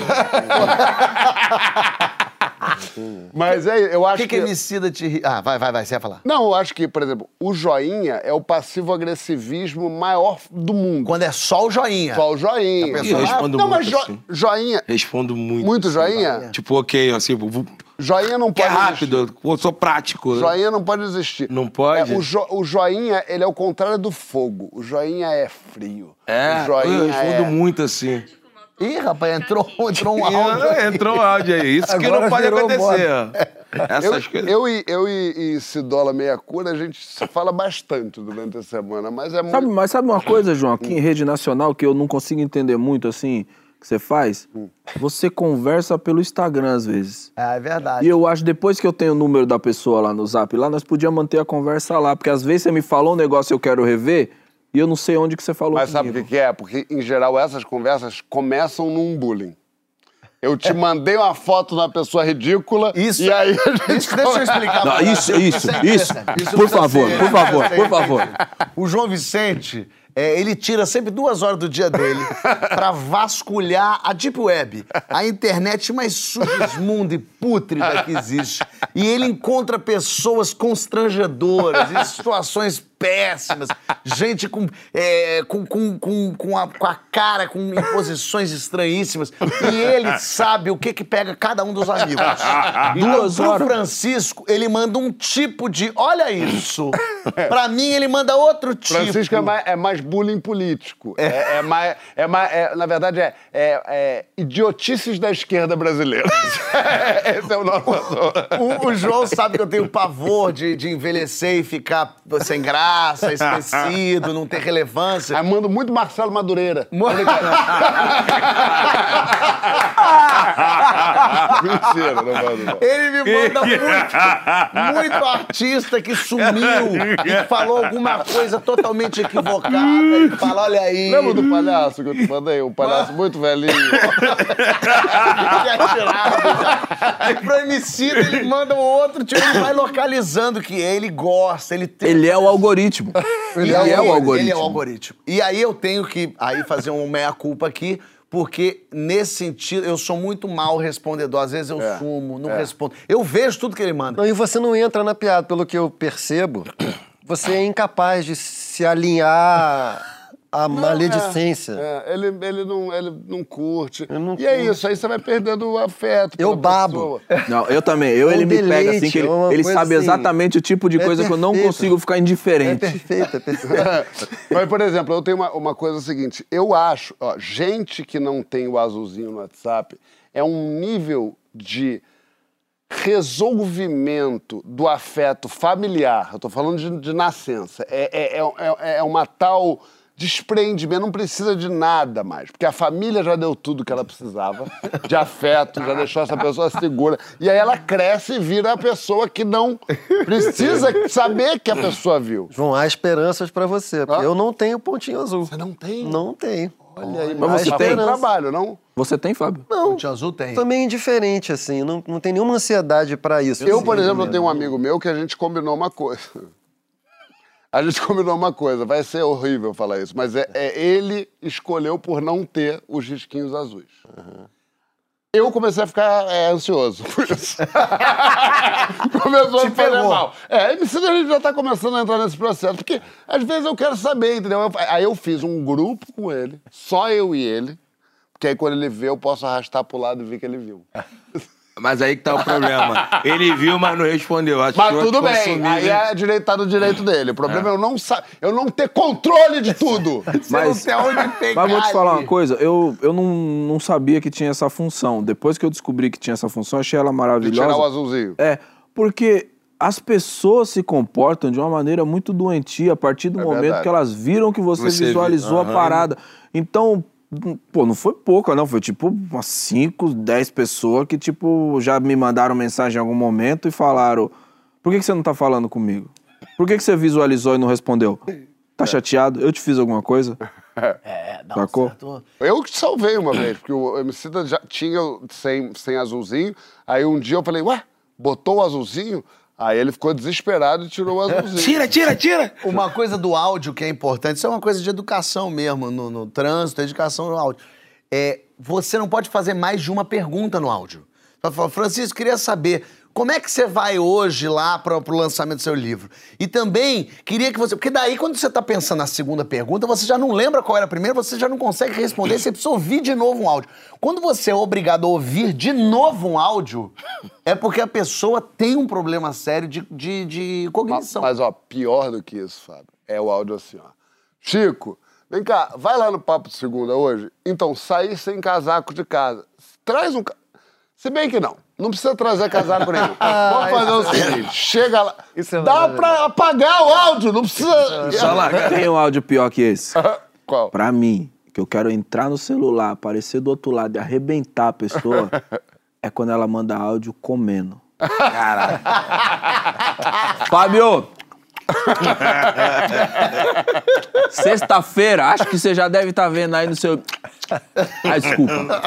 Mas é, eu O acho que que emicida te? Ah, vai, vai, vai, você ia falar. Não, eu acho que, por exemplo, o joinha é o passivo-agressivismo maior do mundo. Quando é só o joinha. Só o joinha. A pessoa- Eu respondo não, mas muito jo- assim. joinha. Respondo muito. Muito assim. joinha? Tipo, ok, assim, vou- Joinha não que é pode rápido, eu sou prático. existir. Joinha não pode existir. Não pode? É, o, jo- o joinha, ele é o contrário do fogo. O joinha é frio. É, o joinha eu respondo é... muito assim. Ih, rapaz, entrou, entrou um áudio. Entrou um áudio aí. Isso que Agora não pode acontecer. ó. Eu, Essas coisas. eu, e, eu e, e Cidola Meia Cura, a gente se fala bastante durante a semana, mas é Sabe, muito... mas sabe uma coisa, João, aqui em rede nacional que eu não consigo entender muito, assim, que você faz, você conversa pelo Instagram às vezes. É, é verdade. E eu acho, depois que eu tenho o número da pessoa lá no zap, lá nós podíamos manter a conversa lá. Porque às vezes você me falou um negócio e eu quero rever, e eu não sei onde que você falou Mas sabe o que, que é? Porque, em geral, essas conversas começam num bullying. Eu te mandei uma foto de uma pessoa ridícula Isso- e aí a gente Isso, deixa eu explicar. Não, isso, você. isso, é isso. Isso Por favor, ser- por favor, por favor. O João Vicente, é, ele tira sempre duas horas do dia dele pra vasculhar a Deep Web, a internet mais submundo e pútrida que existe. E ele encontra pessoas constrangedoras, em situações péssimas, gente com, é, com, com, com, com, a, com a cara com em posições estranhíssimas. E ele sabe o que que pega cada um dos amigos. Duas pro horas. Francisco, ele manda um tipo de. Olha isso! Pra mim, ele manda outro tipo. Francisco é mais, é mais bullying político. É, é mais, é mais é, na verdade, é, é- é idiotices da esquerda brasileira. Esse é o nosso assunto. O, o João sabe que eu tenho pavor de, de envelhecer e ficar sem graça, esquecido, não ter relevância. Aí mando muito Marcelo Madureira. Mentira, não mando não. Ele me manda muito, muito artista que sumiu e que falou alguma coisa totalmente equivocada. E fala, olha aí. Lembra do palhaço que eu te mandei? Um palhaço muito velhinho. Aí pro MC ele manda um outro, tipo, ele vai localizando que ele gosta, ele tem. Ele é o algoritmo. Ele, E é aí, o algoritmo. Ele é o algoritmo. E aí eu tenho que aí fazer um meia-culpa aqui, porque nesse sentido eu sou muito mal respondedor. Às vezes eu É, sumo, não respondo. Eu vejo tudo que ele manda. Não, e você não entra na piada, pelo que eu percebo. Você é incapaz de se alinhar à maledicência. É, ele, ele, não, ele não curte. não e é isso, aí você vai perdendo o afeto. Eu babo. pessoa. Não, eu também. Eu, É um ele me pega assim, deleite, que ele, é ele sabe assim, exatamente o tipo de é coisa que eu não perfeito. consigo ficar É indiferente. perfeito, é perfeito. Mas, por exemplo, eu tenho uma, uma coisa seguinte. Eu acho, ó, gente que não tem o azulzinho no WhatsApp é um nível de resolvimento do afeto familiar. Eu tô falando de, de nascença. É, é, é, é- é uma tal desprendimento, não precisa de nada mais. Porque a família já deu tudo que ela precisava de afeto, já deixou essa pessoa segura. E aí ela cresce e vira a pessoa que não precisa saber que a pessoa viu. João, há esperanças pra você. porque Ah. Eu não tenho pontinho azul. Você não tem? Não tenho. Olha aí, Mas você há tem? trabalho, não? Você tem, Fábio? Não, O Tio Azul tem. também indiferente, assim. Não, não tem nenhuma ansiedade pra isso. Eu, assim, por exemplo, eu tenho um amigo meu que a gente combinou uma coisa. A gente combinou uma coisa, vai ser horrível falar isso, mas é, é ele escolheu por não ter os risquinhos azuis. Eu comecei a ficar é, ansioso por isso. Começou a Te me fazer mal. É, se a gente já tá começando a entrar nesse processo, porque às vezes eu quero saber, entendeu? Eu- Aí eu fiz um grupo com ele, só eu e ele, porque aí quando ele vê, eu posso arrastar pro lado e ver que ele viu. Mas aí que tá o problema. Ele viu, mas não respondeu. Achou Mas tudo bem, aí é direito, tá no direito dele. O problema é, eu, não sa eu não ter controle de tudo. Mas, tem onde pegar mas vou te falar uma coisa, eu, eu não, não sabia que tinha essa função. Depois que eu descobri que tinha essa função, achei ela De maravilhosa. tirar o azulzinho. É, porque as pessoas se comportam de uma maneira muito doentia a partir do É momento verdade. que elas viram que você, Você visualizou viu, a parada. Então, pô, não foi pouca, não. Foi tipo umas 5, 10 pessoas que, tipo, já me mandaram mensagem em algum momento e falaram: por que, que você não tá falando comigo? Por que, que você visualizou e não respondeu? Tá chateado? Eu te fiz alguma coisa? É, Sacou? certo. Eu que salvei uma vez, porque o MC já tinha o- sem, sem azulzinho. Aí um dia eu falei, ué, botou o azulzinho? Aí ele ficou desesperado e tirou o azulzinho. Tira, tira, tira! Uma coisa do áudio que é importante, isso é uma coisa de educação mesmo, no, no trânsito, educação no áudio. É, você não pode fazer mais de uma pergunta no áudio. Você fala, Francisco, queria saber como é que você vai hoje lá para o lançamento do seu livro? E também queria que você. Porque daí, quando você está pensando na segunda pergunta, você já não lembra qual era a primeira, você já não consegue responder, você precisa ouvir de novo um áudio. Quando você é obrigado a ouvir de novo um áudio, é porque a pessoa tem um problema sério de, de, de cognição. Mas, ó, pior do que isso, Fábio, é o áudio assim, ó. Chico, vem cá, vai lá no Papo de Segunda hoje? Então, sair sem casaco de casa. Traz um... Se bem que não, não precisa trazer casaco nenhum. Vamos fazer o seguinte, chega lá... Isso é Dá pra apagar o áudio, não precisa... Só lá, tem um áudio pior que esse. Qual? Pra mim, que eu quero entrar no celular, aparecer do outro lado e arrebentar a pessoa, é quando ela manda áudio comendo. Caralho. Fábio! Sexta-feira, acho que você já deve estar vendo aí no seu. Ah, desculpa.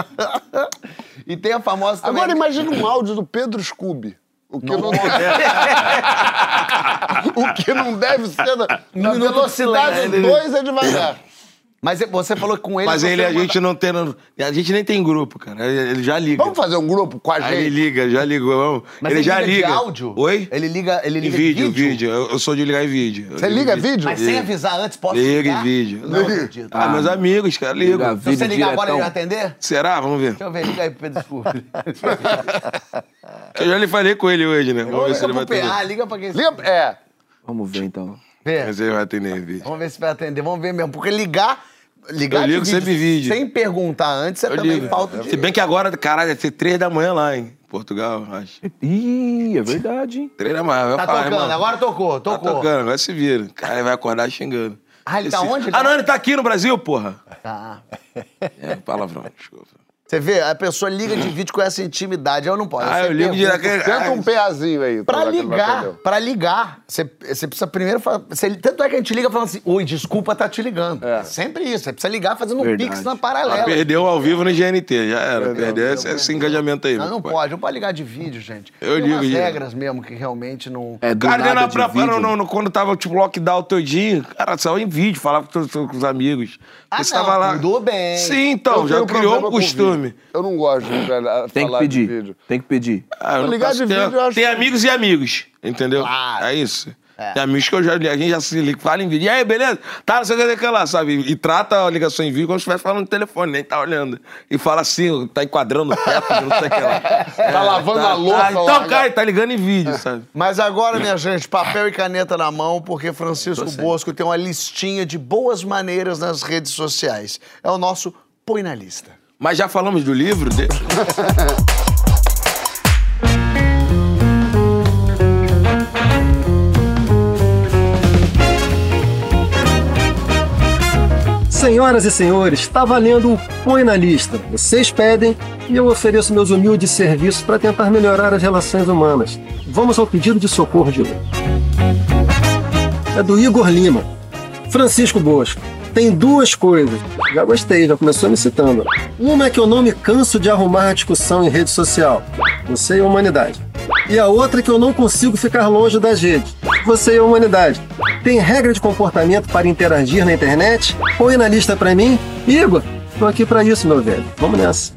E tem a famosa também. Agora imagina um áudio do Pedro Scooby. O que não, o que não deve ser na, na velocidade silêncio. 2 é devagar. Mas você falou que com ele. Mas ele, a manda- gente não tem. A gente nem tem grupo, cara. Ele, ele já liga. Vamos fazer um grupo com a Aí ele gente? liga, já ligou. Vamos. Mas ele, já liga liga. de áudio? Oi? Ele liga, ele Em liga vídeo, de vídeo. vídeo. Eu, eu sou de ligar em vídeo. Você liga em vídeo? Mas sem avisar antes, posso Liga ligar? em vídeo. Não acredito. Ah, meus amigos, cara, ligam. Liga Se você vídeo ligar agora, ele vai atender? Será? Vamos ver. Deixa eu ver, liga aí pro Pedro Scooby. Eu já lhe falei com ele hoje, né? Vamos ver se liga ele vai pro atender. PA, liga pra quem Liga, é. Vamos ver então. Vê. Mas ele vai atender em vídeo. Vamos ver se vai atender, vamos ver mesmo. Porque ligar. Ligar Eu de ligo sempre vídeo. Sem perguntar antes é Eu também ligo. falta de. Se bem que agora, caralho, deve ser três da manhã lá, hein? Portugal, acho. Ih, é verdade, hein? Três da manhã. Meu Tá pai, tocando, mano. agora tocou, Tá tocou. tocando, agora se vira. Cara, ele vai acordar xingando. Ah, ele tá Esse- onde? Ah, não, ele tá aqui no Brasil, porra. Tá. É, palavrão, desculpa. Você vê, a pessoa liga de vídeo com essa intimidade. Eu não posso. Ah, Você eu ligo pergunta. direto. Tenta um peazinho aí. Pra ligar, pra ligar, você, você precisa primeiro falar. você- tanto é que a gente liga falando assim: Oi, desculpa, tá te ligando. É. Sempre isso. Você precisa ligar fazendo um Verdade. pix na Ah, paralela. perdeu ao vivo no GNT, já era. Perdeu esse, esse engajamento aí. Não, não pode, não pode ligar de vídeo, gente. Eu Tem ligo umas de- regras mesmo que realmente não. É do Cara, nada pra, vídeo. no, no- no- quando tava tipo lockdown todinho, cara, saiu em vídeo, falava com, com- os amigos. Ah, você não, tava lá. tudo bem. Sim, então, já criou um costume. Vídeo. Eu não gosto de velho, Tem que falar de pedir. vídeo. Tem que pedir. Ah, eu Ligar de vídeo, eu acho Tem amigos e amigos, entendeu? Claro. É isso. Tem amigos que eu já, a gente já se liga, fala em vídeo. E aí, beleza? Tá, não sei o que, que lá, sabe? E trata a ligação em vídeo como se estivesse falando no telefone, nem tá olhando. E fala assim, tá enquadrando o teto, não sei o que lá. Tá lavando a louça Ah, então, cara, tá ligando em vídeo, sabe? Mas agora, minha gente, papel e caneta na mão, porque Francisco Bosco tem uma listinha de boas maneiras nas redes sociais. É o nosso Põe na Lista. Mas já falamos do livro dele? Senhoras e senhores, está valendo o Põe na Lista. Vocês pedem e eu ofereço meus humildes serviços para tentar melhorar as relações humanas. Vamos ao pedido de socorro de hoje. É do Igor Lima. Francisco Bosco. Tem duas coisas. Já gostei, já começou me citando. Uma é que eu não me canso de arrumar discussão em rede social. Você e a humanidade. E a outra é que eu não consigo ficar longe das redes. Você e a humanidade. Tem regra de comportamento para interagir na internet? Põe na lista pra mim. Igor, tô aqui pra isso, meu velho. Vamos nessa.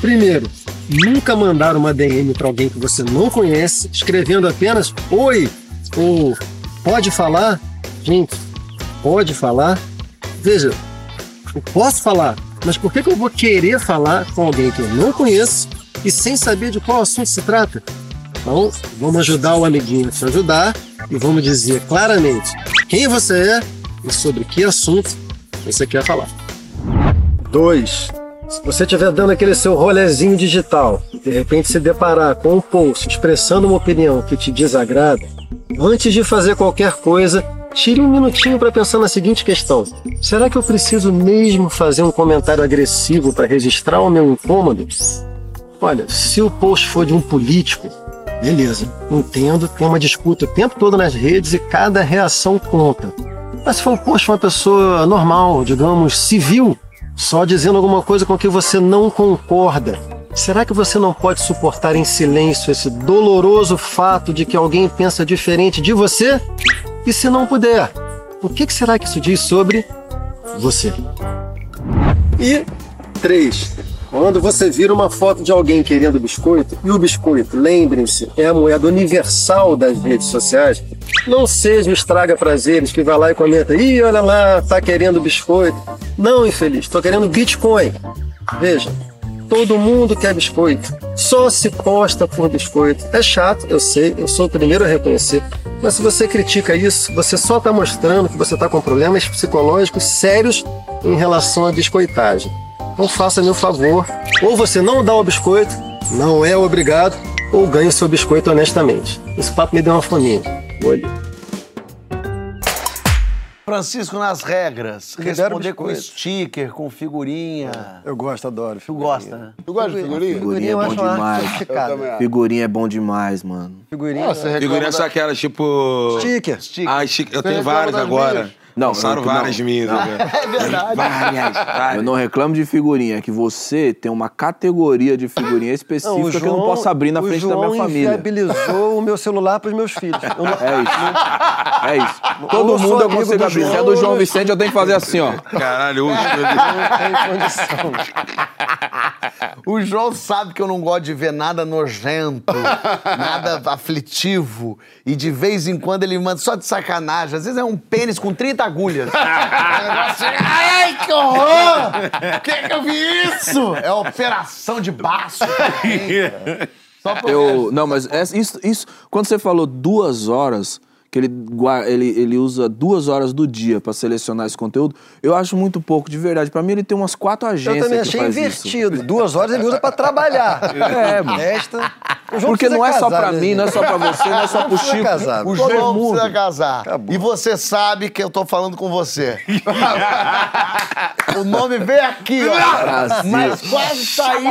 Primeiro, nunca mandar uma DM para alguém que você não conhece, escrevendo apenas oi ou pode falar. Gente, pode falar. Veja, eu posso falar, mas por que, que eu vou querer falar com alguém que eu não conheço e sem saber de qual assunto se trata? Então, vamos ajudar o amiguinho a se ajudar e vamos dizer claramente quem você é e sobre que assunto você quer falar. 2. Se você estiver dando aquele seu rolezinho digital de repente se deparar com um post expressando uma opinião que te desagrada, antes de fazer qualquer coisa, tire um minutinho para pensar na seguinte questão: será que eu preciso mesmo fazer um comentário agressivo para registrar o meu incômodo? Olha, se o post for de um político, beleza, entendo, tem uma disputa o tempo todo nas redes e cada reação conta. Mas se for um post de uma pessoa normal, digamos, civil, só dizendo alguma coisa com que você não concorda, será que você não pode suportar em silêncio esse doloroso fato de que alguém pensa diferente de você? E se não puder, o que será que isso diz sobre você? E 3. Quando você vira uma foto de alguém querendo biscoito, e o biscoito, lembrem-se, é a moeda universal das redes sociais, não seja o estraga prazeres que vai lá e comenta, ih, olha lá, tá querendo biscoito. Não, infeliz, tô querendo Bitcoin. Veja, todo mundo quer biscoito. Só se posta por biscoito. É chato, eu sei, eu sou o primeiro a reconhecer. Mas se você critica isso, você só está mostrando que você está com problemas psicológicos sérios em relação à biscoitagem. Então faça-me um favor, ou você não dá o biscoito, não é obrigado, ou ganhe o seu biscoito honestamente. Esse papo me deu uma fominha. Vou ali. Francisco, nas regras, responder com sticker, com figurinha. Eu gosto, adoro. Tu gosta, né? Tu gosta de figurinha? Figurinha é eu bom demais. Eu. Figurinha é bom demais, mano. Figurinha. Ah, Figurinha da- são aquelas, tipo... Sticker. Ah, chique. eu tenho várias agora. minhas? Não, eu não- várias minhas. agora. É verdade. Várias, várias. Eu não reclamo de figurinha, é que você tem uma categoria de figurinha específica que eu não posso abrir na frente da João minha família. inviabilizou o meu celular pros meus filhos. Eu não- É isso. É isso. Todo Eu mundo eu consigo abrir. Se é João, do João eu- Vicente, eu tenho que fazer assim, ó. Caralho, o não tem condição. O João sabe que eu não gosto de ver nada nojento, nada aflitivo. E de vez em quando ele manda só de sacanagem. Às vezes é um pênis com 30 agulhas. É Ai, que horror! Por que, que eu vi isso? É operação de baço. também. Só pra Eu, não, mas essa- isso, isso, quando você falou duas horas, que ele, ele, ele usa duas horas do dia pra selecionar esse conteúdo, eu acho muito pouco, de verdade. Pra mim, ele tem umas quatro agências Eu também que achei faz isso. invertido. Duas horas ele usa pra trabalhar. É, mano. Porque não é só casar, pra né, mim, não é só pra você, não é só pro Chico. casar. O Todo João mundo. precisa casar. Acabou. E você sabe que eu tô falando com você. o nome veio aqui, ó. Brasil. Mas quase saiu.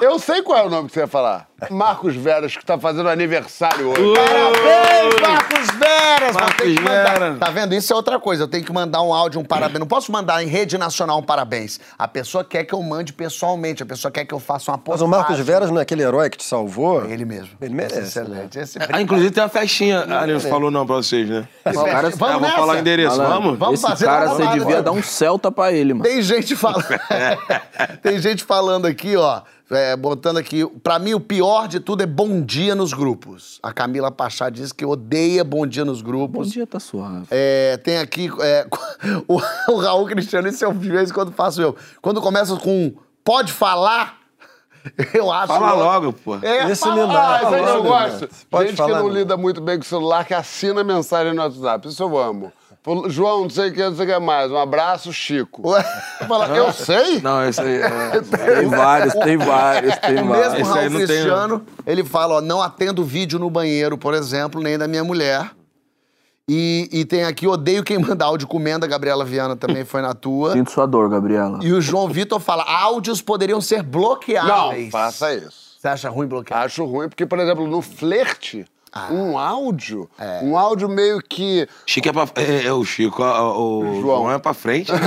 Eu sei qual é o nome que você ia falar. Marcos Veras, que tá fazendo aniversário hoje. Parabéns, Marcos Veras! Mas Marcos tem que mandar- Veras. Tá vendo? Isso é outra coisa. Eu tenho que mandar um áudio, um parabéns. Não posso mandar em rede nacional um parabéns. A pessoa quer que eu mande pessoalmente. A pessoa quer que eu faça uma Mas postagem. o Marcos Veras não é aquele herói que te salvou? Ele mesmo. Ele merece, Esse é excelente. Esse Ah, inclusive tem uma festinha. Ah, ele não falou não pra vocês, né? Esse- cara- Ah, Vamos vou nessa? falar o endereço, Malandro, vamos? Vamos Esse fazer cara, uma você devia dar um Celta pra ele, mano. Tem gente falando. Tem gente falando aqui, ó. É, botando aqui. Pra mim, o pior de tudo é bom dia nos grupos. A Camila Pachá diz que odeia bom dia nos Bom grupos. dia, tá suave. É, tem aqui é, o, o Raul Cristiano, esse eu de vez em quando faço eu. Quando começa com pode falar, eu acho. Fala logo, pô. É, Esse fala. Ah, isso aí que eu logo, gosto. Pode Gente falar, que não né? lida muito bem com o celular, que assina mensagem no WhatsApp. Isso eu amo. João, não sei o que, não sei o que mais. Um abraço, Chico. Ué, fala, eu sei. Não, esse aí. é- Tem vários, tem vários, tem O vários. mesmo Raul não tem, Cristiano, ele fala, ó, não atendo vídeo no banheiro, por exemplo, nem da minha mulher. E, e tem aqui, odeio quem manda áudio comendo, a Gabriela Viana também foi na tua. Sinto sua dor, Gabriela. E o João Vitor fala, áudios poderiam ser bloqueáveis. Não, faça isso. Você acha ruim bloquear? Acho ruim, porque, por exemplo, no flerte, Ah. um áudio, É. um áudio meio que. Chico é pra. É, é o Chico, o, o João é pra frente. né?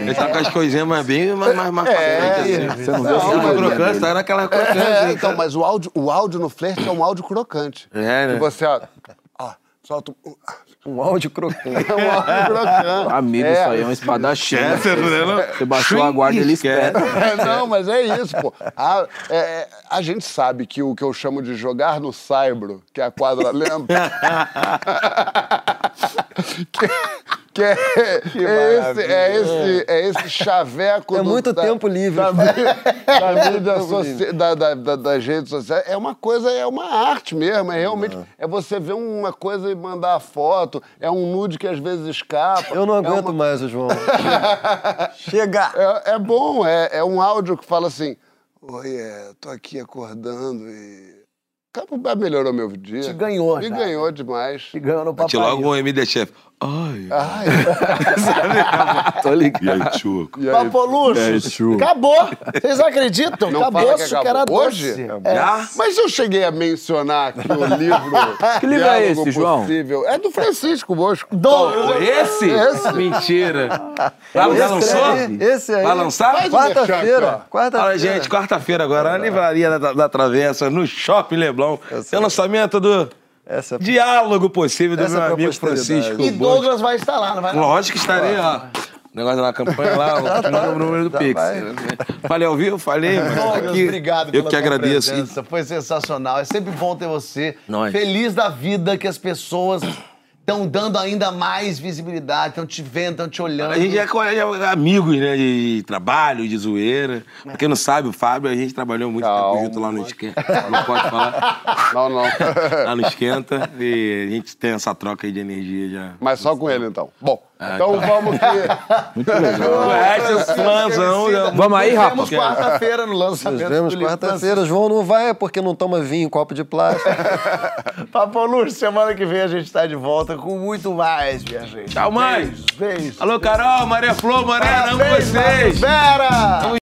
Ele tá com as coisinhas mais bem mais, mais, mais pra frente. Assim. Você não viu Não, Tá figurinha crocante, dele? tá naquela crocante. É, assim, então, mas o áudio, o áudio no flerte é um áudio crocante. É, né? E você, ó, ó solta um. Áudio crocante. É um áudio crocante. Amigo, É. isso aí é um espadachim. né? Esquece, né? Você baixou a guarda, ele espera. É, não, mas é isso, pô. A, é, é, a gente sabe que o que eu chamo de jogar no saibro, que é a quadra lenta. que, que é, é esse, é, esse, é esse chaveco É do- muito da- tempo livre. da, da mídia soci- da, da- da- das redes sociais. É uma coisa, é uma arte mesmo. É realmente. É você ver uma coisa e mandar a foto. É um nude que às vezes escapa. Eu não é aguento uma- mais o João. Chega! é, é bom, é, é um áudio que fala assim: Oi, é, tô aqui acordando e. Cara, melhorou meu dia. Te ganhou Me já. ganhou demais. E ganhou no Te papai. logo um MD Chef. Ai. Ai, Tô ligado. E aí, Chuco? e aí? Papo É, luxo. true. Acabou. Vocês acreditam? Não acabou que açúcar era doce. Hoje? É. Mas eu cheguei a mencionar aqui o livro. Que livro é esse, João? Possível. É do Francisco Bosco. Esse? Esse. Mentira. Vai, já lançou? Esse aí. Vai lançar? Quarta-feira. Quarta-feira. Olha, gente, quarta-feira agora, na livraria da, da Travessa, no Shopping Leblon, tem o lançamento do Essa Diálogo Possível do Essa meu é amigo. Francisco E. Douglas vai estar lá, não vai? Lógico que estarei, ó. O negócio da campanha lá, o número do Pix. Falei ao vivo? Falei, mas tá Douglas, aqui. obrigado Eu pela que tua agradeço. presença. Foi sensacional. É sempre bom ter você. Nós. Feliz da vida que as pessoas estão dando ainda mais visibilidade, estão te vendo, estão te olhando. A gente é, é amigos, né? De trabalho, de zoeira. Pra quem não sabe, o Fábio, a gente trabalhou muito Calma. tempo junto lá no Esquenta. Não pode falar. Não, não. Lá no Esquenta. E a gente tem essa troca aí de energia já. Mas só com ele, então. Bom, Então vamos que. Muito legal. É, seu fãzão. Vamos aí, Nos Rafa? vemos quarta-feira no Nos lançamento vemos do livro quarta-feira. João não vai é porque não toma vinho em copo de plástico. Papo Luxo, semana que vem a gente tá de volta com muito mais, minha gente. Tchau, mãe. Beijo, beijo. Alô, Carol, Maria Flor, amo Parabéns, vocês. Vera!